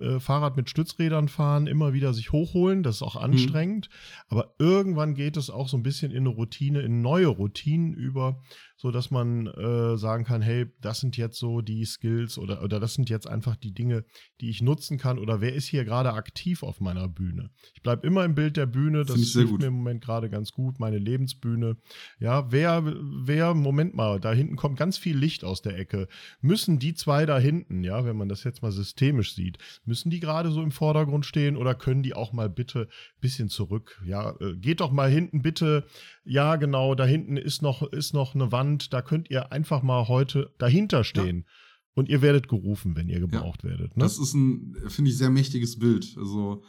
äh, Fahrrad mit Stützrädern fahren, immer wieder sich hochholen. Das ist auch mhm. anstrengend. Mhm. Aber irgendwann geht es auch so ein bisschen in eine Routine, in neue Routinen über, so dass man äh, sagen kann, hey, das sind jetzt so die Skills oder, oder das sind jetzt einfach die Dinge, die ich nutzen kann oder wer ist hier gerade aktiv auf meiner Bühne. Ich bleibe immer im Bild der Bühne, das hilft mir im Moment gerade ganz gut, meine Lebensbühne. Ja, wer, wer, Moment mal, da hinten kommt ganz viel Licht aus der Ecke. Müssen die zwei da hinten, ja, wenn man das jetzt mal systemisch sieht, müssen die gerade so im Vordergrund stehen oder können die auch mal bitte ein bisschen zurück? Ja, äh, geht doch mal hinten bitte, ja, genau, da hinten ist noch, ist noch eine Wand da könnt ihr einfach mal heute dahinter stehen. Ja. Und ihr werdet gerufen, wenn ihr gebraucht ja. werdet. Ne? Das ist ein, finde ich, sehr mächtiges Bild. Also,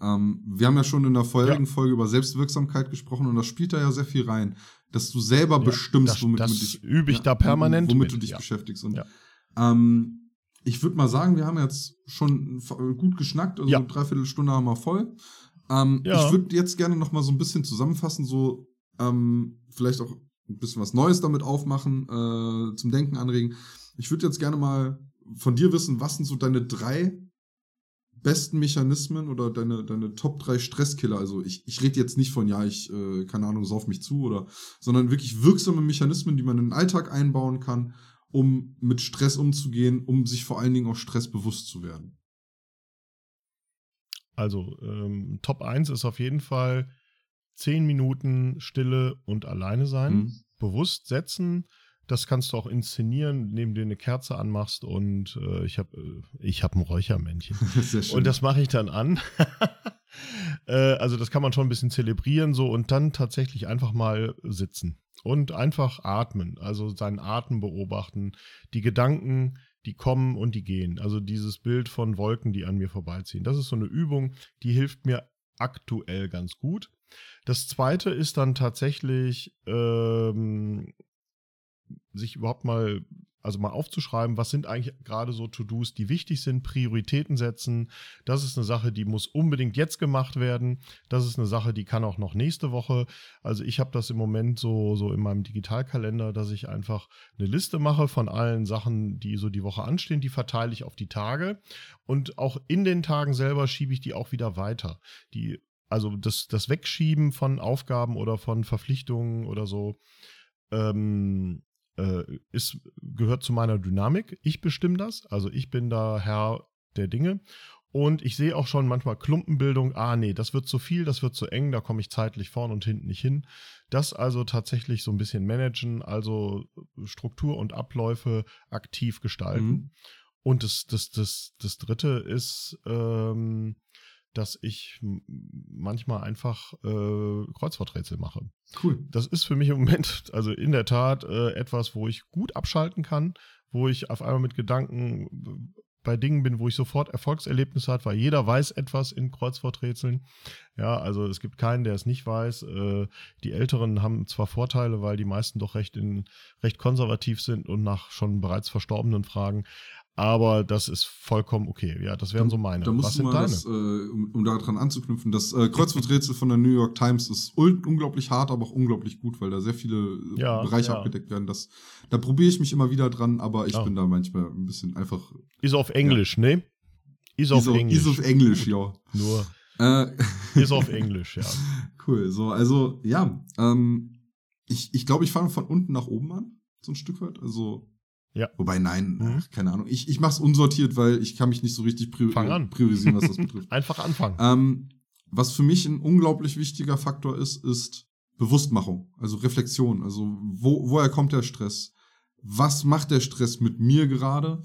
ähm, wir haben ja schon in der vorherigen ja. Folge über Selbstwirksamkeit gesprochen und das spielt da ja sehr viel rein. Dass du selber ja, bestimmst, das, womit das du dich. übe ich da permanent. Womit mit, du dich beschäftigst. Und, ähm, ich würde mal sagen, wir haben jetzt schon gut geschnackt, also ja. eine Dreiviertelstunde haben wir voll. Ähm, ja. Ich würde jetzt gerne noch mal so ein bisschen zusammenfassen, so ähm, vielleicht auch ein bisschen was Neues damit aufmachen, äh, zum Denken anregen. Ich würde jetzt gerne mal von dir wissen, was sind so deine drei besten Mechanismen oder deine, deine Top 3 Stresskiller? Also ich, ich rede jetzt nicht von, ja, ich, äh, keine Ahnung, sauf mich zu oder, sondern wirklich wirksame Mechanismen, die man in den Alltag einbauen kann, um mit Stress umzugehen, um sich vor allen Dingen auch Stress bewusst zu werden. Also ähm, Top 1 ist auf jeden Fall zehn Minuten Stille und alleine sein, mhm. bewusst setzen. Das kannst du auch inszenieren, indem du eine Kerze anmachst und äh, ich habe äh, ich hab ein Räuchermännchen. und das mache ich dann an. äh, also das kann man schon ein bisschen zelebrieren so und dann tatsächlich einfach mal sitzen und einfach atmen, also seinen Atem beobachten, die Gedanken, die kommen und die gehen. Also dieses Bild von Wolken, die an mir vorbeiziehen. Das ist so eine Übung, die hilft mir aktuell ganz gut. Das zweite ist dann tatsächlich, ähm, sich überhaupt mal, also mal aufzuschreiben, was sind eigentlich gerade so To-Dos, die wichtig sind, Prioritäten setzen. Das ist eine Sache, die muss unbedingt jetzt gemacht werden. Das ist eine Sache, die kann auch noch nächste Woche. Also ich habe das im Moment so, so in meinem Digitalkalender, dass ich einfach eine Liste mache von allen Sachen, die so die Woche anstehen, die verteile ich auf die Tage. Und auch in den Tagen selber schiebe ich die auch wieder weiter. Die also das, das Wegschieben von Aufgaben oder von Verpflichtungen oder so ähm, äh, ist, gehört zu meiner Dynamik. Ich bestimme das, also ich bin da Herr der Dinge. Und ich sehe auch schon manchmal Klumpenbildung, ah nee, das wird zu viel, das wird zu eng, da komme ich zeitlich vorn und hinten nicht hin. Das also tatsächlich so ein bisschen managen, also Struktur und Abläufe aktiv gestalten. Mhm. Und das, das, das, das dritte ist, ähm, dass ich manchmal einfach äh, Kreuzworträtsel mache. Cool. Das ist für mich im Moment, also in der Tat, äh, etwas, wo ich gut abschalten kann, wo ich auf einmal mit Gedanken bei Dingen bin, wo ich sofort Erfolgserlebnisse hat, weil jeder weiß etwas in Kreuzworträtseln. Ja, also es gibt keinen, der es nicht weiß. Äh, die Älteren haben zwar Vorteile, weil die meisten doch recht in recht konservativ sind und nach schon bereits Verstorbenen fragen, aber das ist vollkommen okay. Ja, das wären so meine. Da Was sind deine? Das, äh, um, um daran anzuknüpfen, das äh, Kreuzworträtsel von der New York Times ist unglaublich hart, aber auch unglaublich gut, weil da sehr viele äh, ja, Bereiche ja. abgedeckt werden. Das, da probiere ich mich immer wieder dran, aber ich ja. bin da manchmal ein bisschen einfach. Ist auf Englisch, ne? Ist auf Englisch. Ist auf Englisch, ja. Nur. Äh, ist auf Englisch, ja. Cool. So, also ja, ähm, ich, ich glaube, ich fange von unten nach oben an, so ein Stück weit. Also ja. Wobei, nein, mhm. keine Ahnung. Ich, ich mache es unsortiert, weil ich kann mich nicht so richtig prior priorisieren, was das betrifft. Einfach anfangen. Ähm, was für mich ein unglaublich wichtiger Faktor ist, ist Bewusstmachung, also Reflexion. Also wo, woher kommt der Stress? Was macht der Stress mit mir gerade?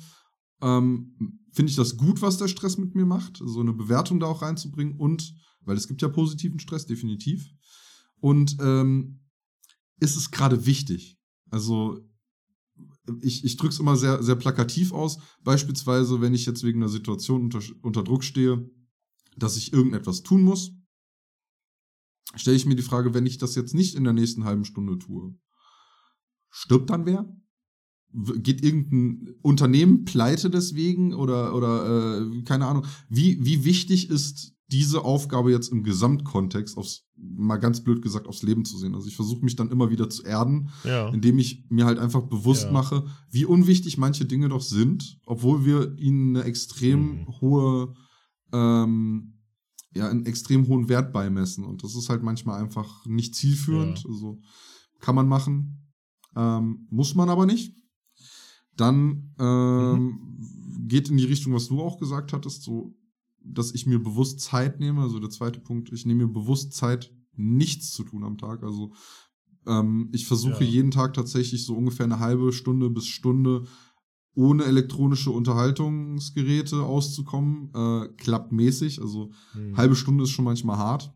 Ähm, Finde ich das gut, was der Stress mit mir macht? So eine Bewertung da auch reinzubringen und, weil es gibt ja positiven Stress, definitiv. Und ähm, ist es gerade wichtig? Also ich, ich drücke es immer sehr, sehr plakativ aus. Beispielsweise, wenn ich jetzt wegen einer Situation unter, unter Druck stehe, dass ich irgendetwas tun muss, stelle ich mir die Frage, wenn ich das jetzt nicht in der nächsten halben Stunde tue, stirbt dann wer? Geht irgendein Unternehmen pleite deswegen oder, oder äh, keine Ahnung? Wie, wie wichtig ist diese Aufgabe jetzt im Gesamtkontext, aufs, mal ganz blöd gesagt, aufs Leben zu sehen. Also ich versuche mich dann immer wieder zu erden, Ja. indem ich mir halt einfach bewusst Ja. mache, wie unwichtig manche Dinge doch sind, obwohl wir ihnen eine extrem Mhm. hohe, ähm, ja, einen extrem hohen Wert beimessen. Und das ist halt manchmal einfach nicht zielführend. Ja. Also kann man machen, ähm, muss man aber nicht. Dann ähm, Mhm. geht in die Richtung, was du auch gesagt hattest, so, dass ich mir bewusst Zeit nehme. Also der zweite Punkt, ich nehme mir bewusst Zeit, nichts zu tun am Tag. Also ähm, ich versuche Ja. jeden Tag tatsächlich so ungefähr eine halbe Stunde bis Stunde ohne elektronische Unterhaltungsgeräte auszukommen. Äh, klappt mäßig. Also Hm. halbe Stunde ist schon manchmal hart.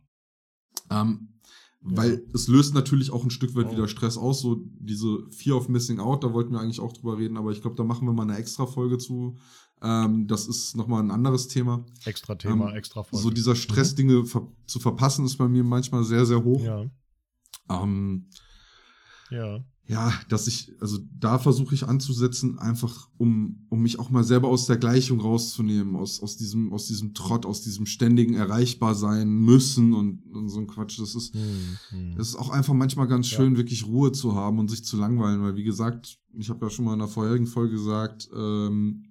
Ähm, Ja. Weil es löst natürlich auch ein Stück weit Oh. wieder Stress aus, so diese Fear of Missing Out, da wollten wir eigentlich auch drüber reden, aber ich glaube, da machen wir mal eine extra Folge zu. Ähm, das ist nochmal ein anderes Thema. Extra Thema, ähm, extra Folge. So dieser Stress, Dinge ver zu verpassen, ist bei mir manchmal sehr, sehr hoch. Ja, Ähm, ja. Ja, dass ich, also da versuche ich anzusetzen, einfach um, um mich auch mal selber aus der Gleichung rauszunehmen, aus, aus diesem, aus diesem Trott, aus diesem ständigen erreichbar sein müssen und, und so ein Quatsch. Das ist, Hm, hm. es ist auch einfach manchmal ganz Ja. schön, wirklich Ruhe zu haben und sich zu langweilen, weil wie gesagt, ich habe ja schon mal in der vorherigen Folge gesagt, ähm,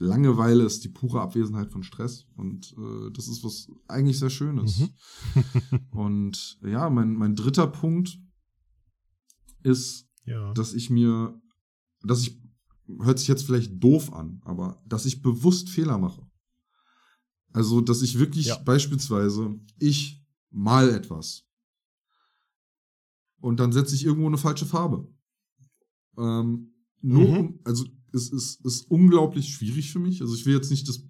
Langeweile ist die pure Abwesenheit von Stress und äh, das ist was eigentlich sehr Schönes. Mhm. Und ja, mein, mein dritter Punkt ist, ja. dass ich mir, dass ich, hört sich jetzt vielleicht doof an, aber dass ich bewusst Fehler mache. Also, dass ich wirklich Ja. beispielsweise, ich mal etwas und dann setze ich irgendwo eine falsche Farbe. Ähm, nur, Mhm. um, also es ist, ist unglaublich schwierig für mich. Also ich will jetzt nicht das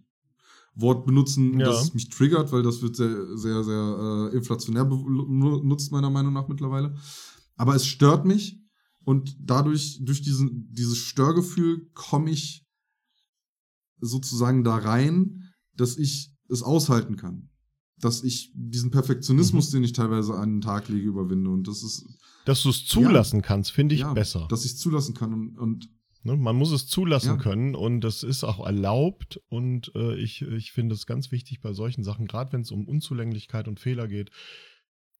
Wort benutzen, Ja. dass es mich triggert, weil das wird sehr, sehr, sehr äh, inflationär benutzt, meiner Meinung nach mittlerweile. Aber es stört mich und dadurch, durch diesen, dieses Störgefühl komme ich sozusagen da rein, dass ich es aushalten kann. Dass ich diesen Perfektionismus, Mhm. den ich teilweise an den Tag lege, überwinde. Und das ist, Dass du es zulassen kannst, finde ich ja, besser. dass ich es zulassen kann. Und, und Ne? Man muss es zulassen Ja. können und das ist auch erlaubt. Und äh, ich, ich finde es ganz wichtig bei solchen Sachen, gerade wenn es um Unzulänglichkeit und Fehler geht,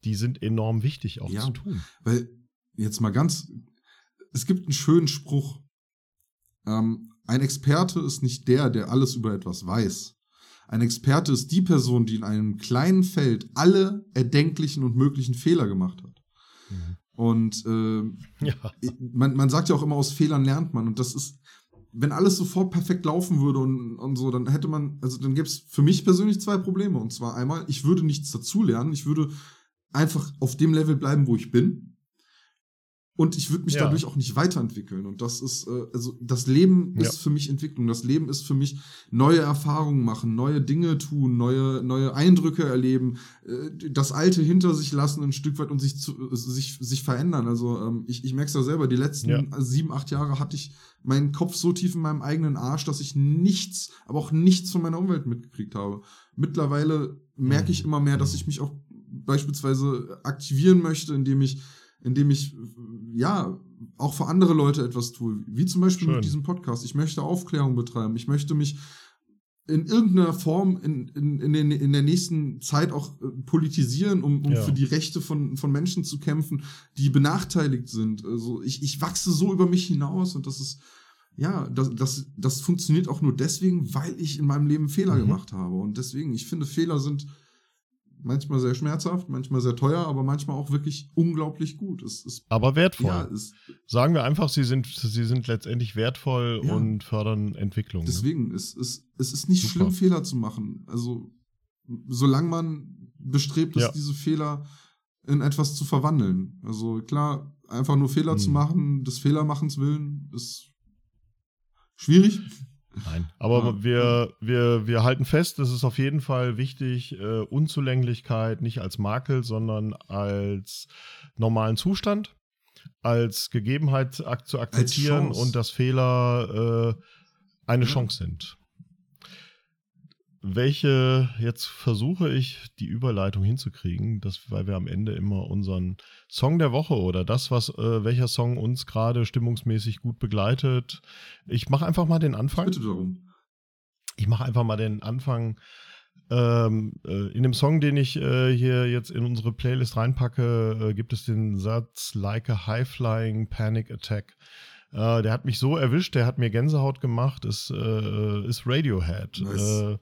die sind enorm wichtig auch Ja. zu tun. Weil, jetzt mal ganz, es gibt einen schönen Spruch. Ähm, ein Experte ist nicht der, der alles über etwas weiß. Ein Experte ist die Person, die in einem kleinen Feld alle erdenklichen und möglichen Fehler gemacht hat. Und ähm, Ja. man, man sagt ja auch immer, aus Fehlern lernt man. Und das ist, wenn alles sofort perfekt laufen würde und, und so, dann hätte man, also dann gäbe es für mich persönlich zwei Probleme. Und zwar einmal, ich würde nichts dazulernen. Ich würde einfach auf dem Level bleiben, wo ich bin. Und ich würde mich Ja. dadurch auch nicht weiterentwickeln. Und das ist, äh, also das Leben Ja. ist für mich Entwicklung. Das Leben ist für mich neue Erfahrungen machen, neue Dinge tun, neue, neue Eindrücke erleben, äh, das Alte hinter sich lassen ein Stück weit und sich, zu, sich, sich verändern. Also ähm, ich, ich merke es ja selber, die letzten Ja. sieben, acht Jahre hatte ich meinen Kopf so tief in meinem eigenen Arsch, dass ich nichts, aber auch nichts von meiner Umwelt mitgekriegt habe. Mittlerweile merke ich Mhm. immer mehr, dass ich mich auch beispielsweise aktivieren möchte, indem ich, indem ich ja auch für andere Leute etwas tue, wie zum Beispiel Schön. mit diesem Podcast. Ich möchte Aufklärung betreiben. Ich möchte mich in irgendeiner Form in, in, in, den, in der nächsten Zeit auch äh, politisieren, um, um Ja. für die Rechte von, von Menschen zu kämpfen, die benachteiligt sind. Also ich, ich wachse so über mich hinaus und das ist, ja, das, das, das funktioniert auch nur deswegen, weil ich in meinem Leben Fehler Mhm. gemacht habe. Und deswegen, ich finde, Fehler sind manchmal sehr schmerzhaft, manchmal sehr teuer, aber manchmal auch wirklich unglaublich gut. Es ist, Aber wertvoll. ja, es, Sagen wir einfach, sie sind, sie sind letztendlich wertvoll Ja. und fördern Entwicklung. Ne? Deswegen, es, es, es ist nicht Super. schlimm, Fehler zu machen. Also, solange man bestrebt ist, Ja. diese Fehler in etwas zu verwandeln. Also klar, einfach nur Fehler Hm. zu machen, des Fehlermachens willen, ist schwierig. Nein. Aber Ja. wir, wir, wir halten fest, es ist auf jeden Fall wichtig, äh, Unzulänglichkeit nicht als Makel, sondern als normalen Zustand, als Gegebenheit ak zu akzeptieren und dass Fehler äh, eine Ja. Chance sind. Welche, jetzt versuche ich die Überleitung hinzukriegen, das, weil wir am Ende immer unseren Song der Woche oder das, was, äh, welcher Song uns gerade stimmungsmäßig gut begleitet. Ich mache einfach mal den Anfang. Bitte darum. Ich mache einfach mal den Anfang. Ähm, äh, in dem Song, den ich äh, hier jetzt in unsere Playlist reinpacke, äh, gibt es den Satz Like a High-Flying Panic Attack. Äh, der hat mich so erwischt, der hat mir Gänsehaut gemacht, ist, äh, ist Radiohead. Nice.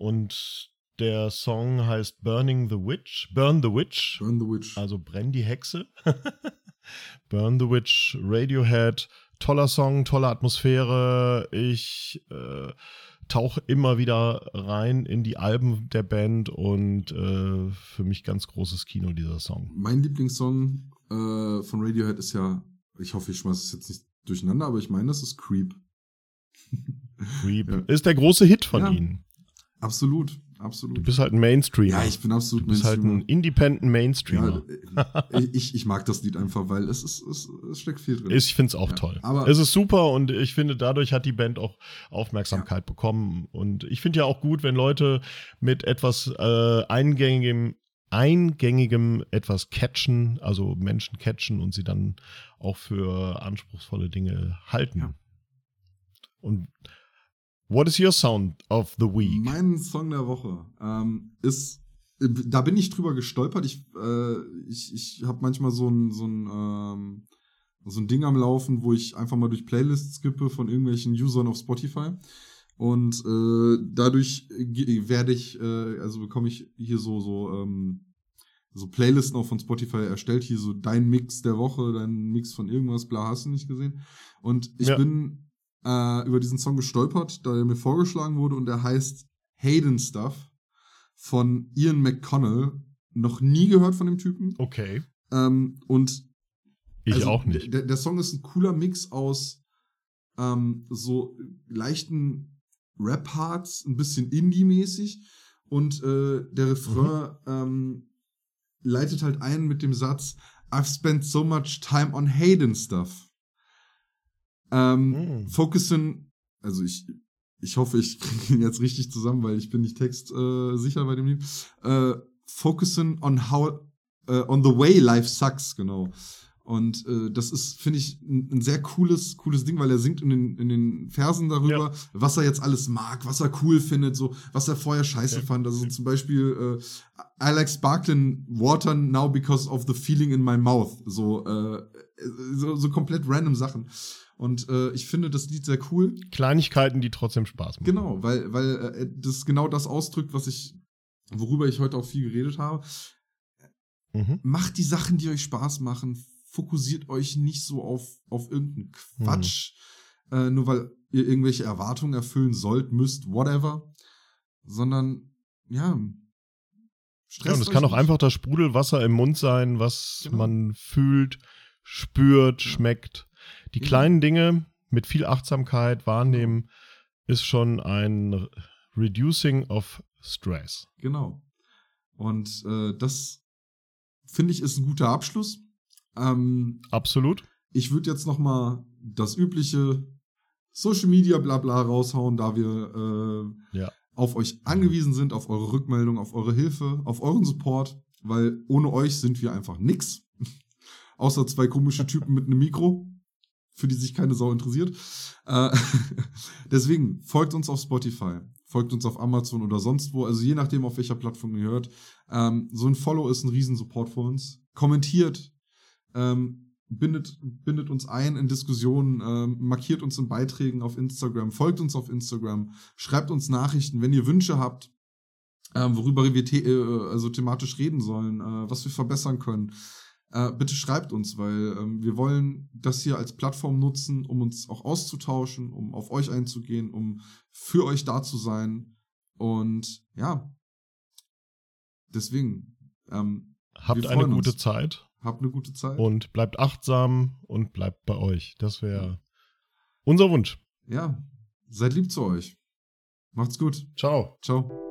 Und der Song heißt Burning the Witch. Burn the Witch. Burn the Witch. Also brenn die Hexe. Burn the Witch, Radiohead. Toller Song, tolle Atmosphäre. Ich äh, tauche immer wieder rein in die Alben der Band und äh, für mich ganz großes Kino dieser Song. Mein Lieblingssong äh, von Radiohead ist ja, ich hoffe, ich schmeiße es jetzt nicht durcheinander, aber ich meine, das ist Creep. Creep Ja. ist der große Hit von Ja. ihnen. Absolut, Du absolut. bist halt ein Mainstreamer. Ja, ich bin absolut du bist halt ein. Independent Mainstreamer. Ja, ich, ich mag das Lied einfach, weil es, ist, es, es steckt viel drin. Ich finde es auch Ja, toll. aber- es ist super und ich finde, dadurch hat die Band auch Aufmerksamkeit bekommen. Und ich finde ja auch gut, wenn Leute mit etwas äh, eingängigem, eingängigem etwas catchen, also Menschen catchen und sie dann auch für anspruchsvolle Dinge halten. Ja. Und what is your sound of the week? Mein Song der Woche ähm, ist, da bin ich drüber gestolpert. Ich, äh, ich, ich habe manchmal so ein, so, ein, ähm, so ein Ding am Laufen, wo ich einfach mal durch Playlists skippe von irgendwelchen Usern auf Spotify. Und äh, dadurch werde ich, äh, also bekomme ich hier so, so, ähm, so Playlisten auch von Spotify erstellt, hier so dein Mix der Woche, dein Mix von irgendwas, bla, hast du nicht gesehen. Und ich Ja. bin äh, über diesen Song gestolpert, da er mir vorgeschlagen wurde und der heißt Hayden Stuff von Ian McConnell. Noch nie gehört von dem Typen. Okay. Ähm, und Ich also, auch nicht. Der, der Song ist ein cooler Mix aus ähm, so leichten Rap-Parts, ein bisschen Indie-mäßig und äh, der Refrain ähm, leitet halt ein mit dem Satz I've spent so much time on Hayden stuff. Ähm, Mm. Focusing, also ich, ich hoffe, ich kriege ihn jetzt richtig zusammen, weil ich bin nicht textsicher äh, sicher bei dem Lied. Äh, focusing on how, äh, on the way life sucks, genau. Und äh, das ist, finde ich, ein, ein sehr cooles, cooles Ding, weil er singt in den, in den Versen darüber, was er jetzt alles mag, was er cool findet, so, was er vorher scheiße Okay. fand. Also zum Beispiel, äh, I like sparkling water now because of the feeling in my mouth. So, äh, so, so komplett random Sachen. Und äh, ich finde das Lied sehr cool. Kleinigkeiten, die trotzdem Spaß machen. Genau, weil, weil äh, das genau das ausdrückt, was ich, worüber ich heute auch viel geredet habe. Mhm. Macht die Sachen, die euch Spaß machen. Fokussiert euch nicht so auf, auf irgendeinen Quatsch, äh, nur weil ihr irgendwelche Erwartungen erfüllen sollt, müsst, whatever. Sondern, ja. Ja, und es kann auch nicht. einfach das Sprudelwasser im Mund sein, was Genau. man fühlt, spürt, schmeckt. Die Ja. kleinen Dinge mit viel Achtsamkeit wahrnehmen, ist schon ein Reducing of Stress. Genau. Und äh, das finde ich ist ein guter Abschluss. Ähm, Absolut. ich würde jetzt noch mal das übliche Social Media Blabla raushauen, da wir äh, Ja. auf euch angewiesen sind, auf eure Rückmeldung, auf eure Hilfe, auf euren Support, weil ohne euch sind wir einfach nix. Außer zwei komische Typen mit einem Mikro, für die sich keine Sau interessiert. Äh, deswegen folgt uns auf Spotify, folgt uns auf Amazon oder sonst wo, also je nachdem, auf welcher Plattform ihr hört. Ähm, so ein Follow ist ein Riesensupport für uns. Kommentiert, ähm, bindet, bindet uns ein in Diskussionen, ähm, markiert uns in Beiträgen auf Instagram, folgt uns auf Instagram, schreibt uns Nachrichten, wenn ihr Wünsche habt, ähm, worüber wir the äh, also thematisch reden sollen, äh, was wir verbessern können. Äh, bitte schreibt uns, weil ähm, wir wollen das hier als Plattform nutzen, um uns auch auszutauschen, um auf euch einzugehen, um für euch da zu sein. Und ja, deswegen ähm, Habt eine freuen gute uns. Zeit habt eine gute Zeit. und bleibt achtsam und bleibt bei euch. Das wäre unser Wunsch. ja, seid lieb zu euch. Macht's gut. Ciao. Ciao.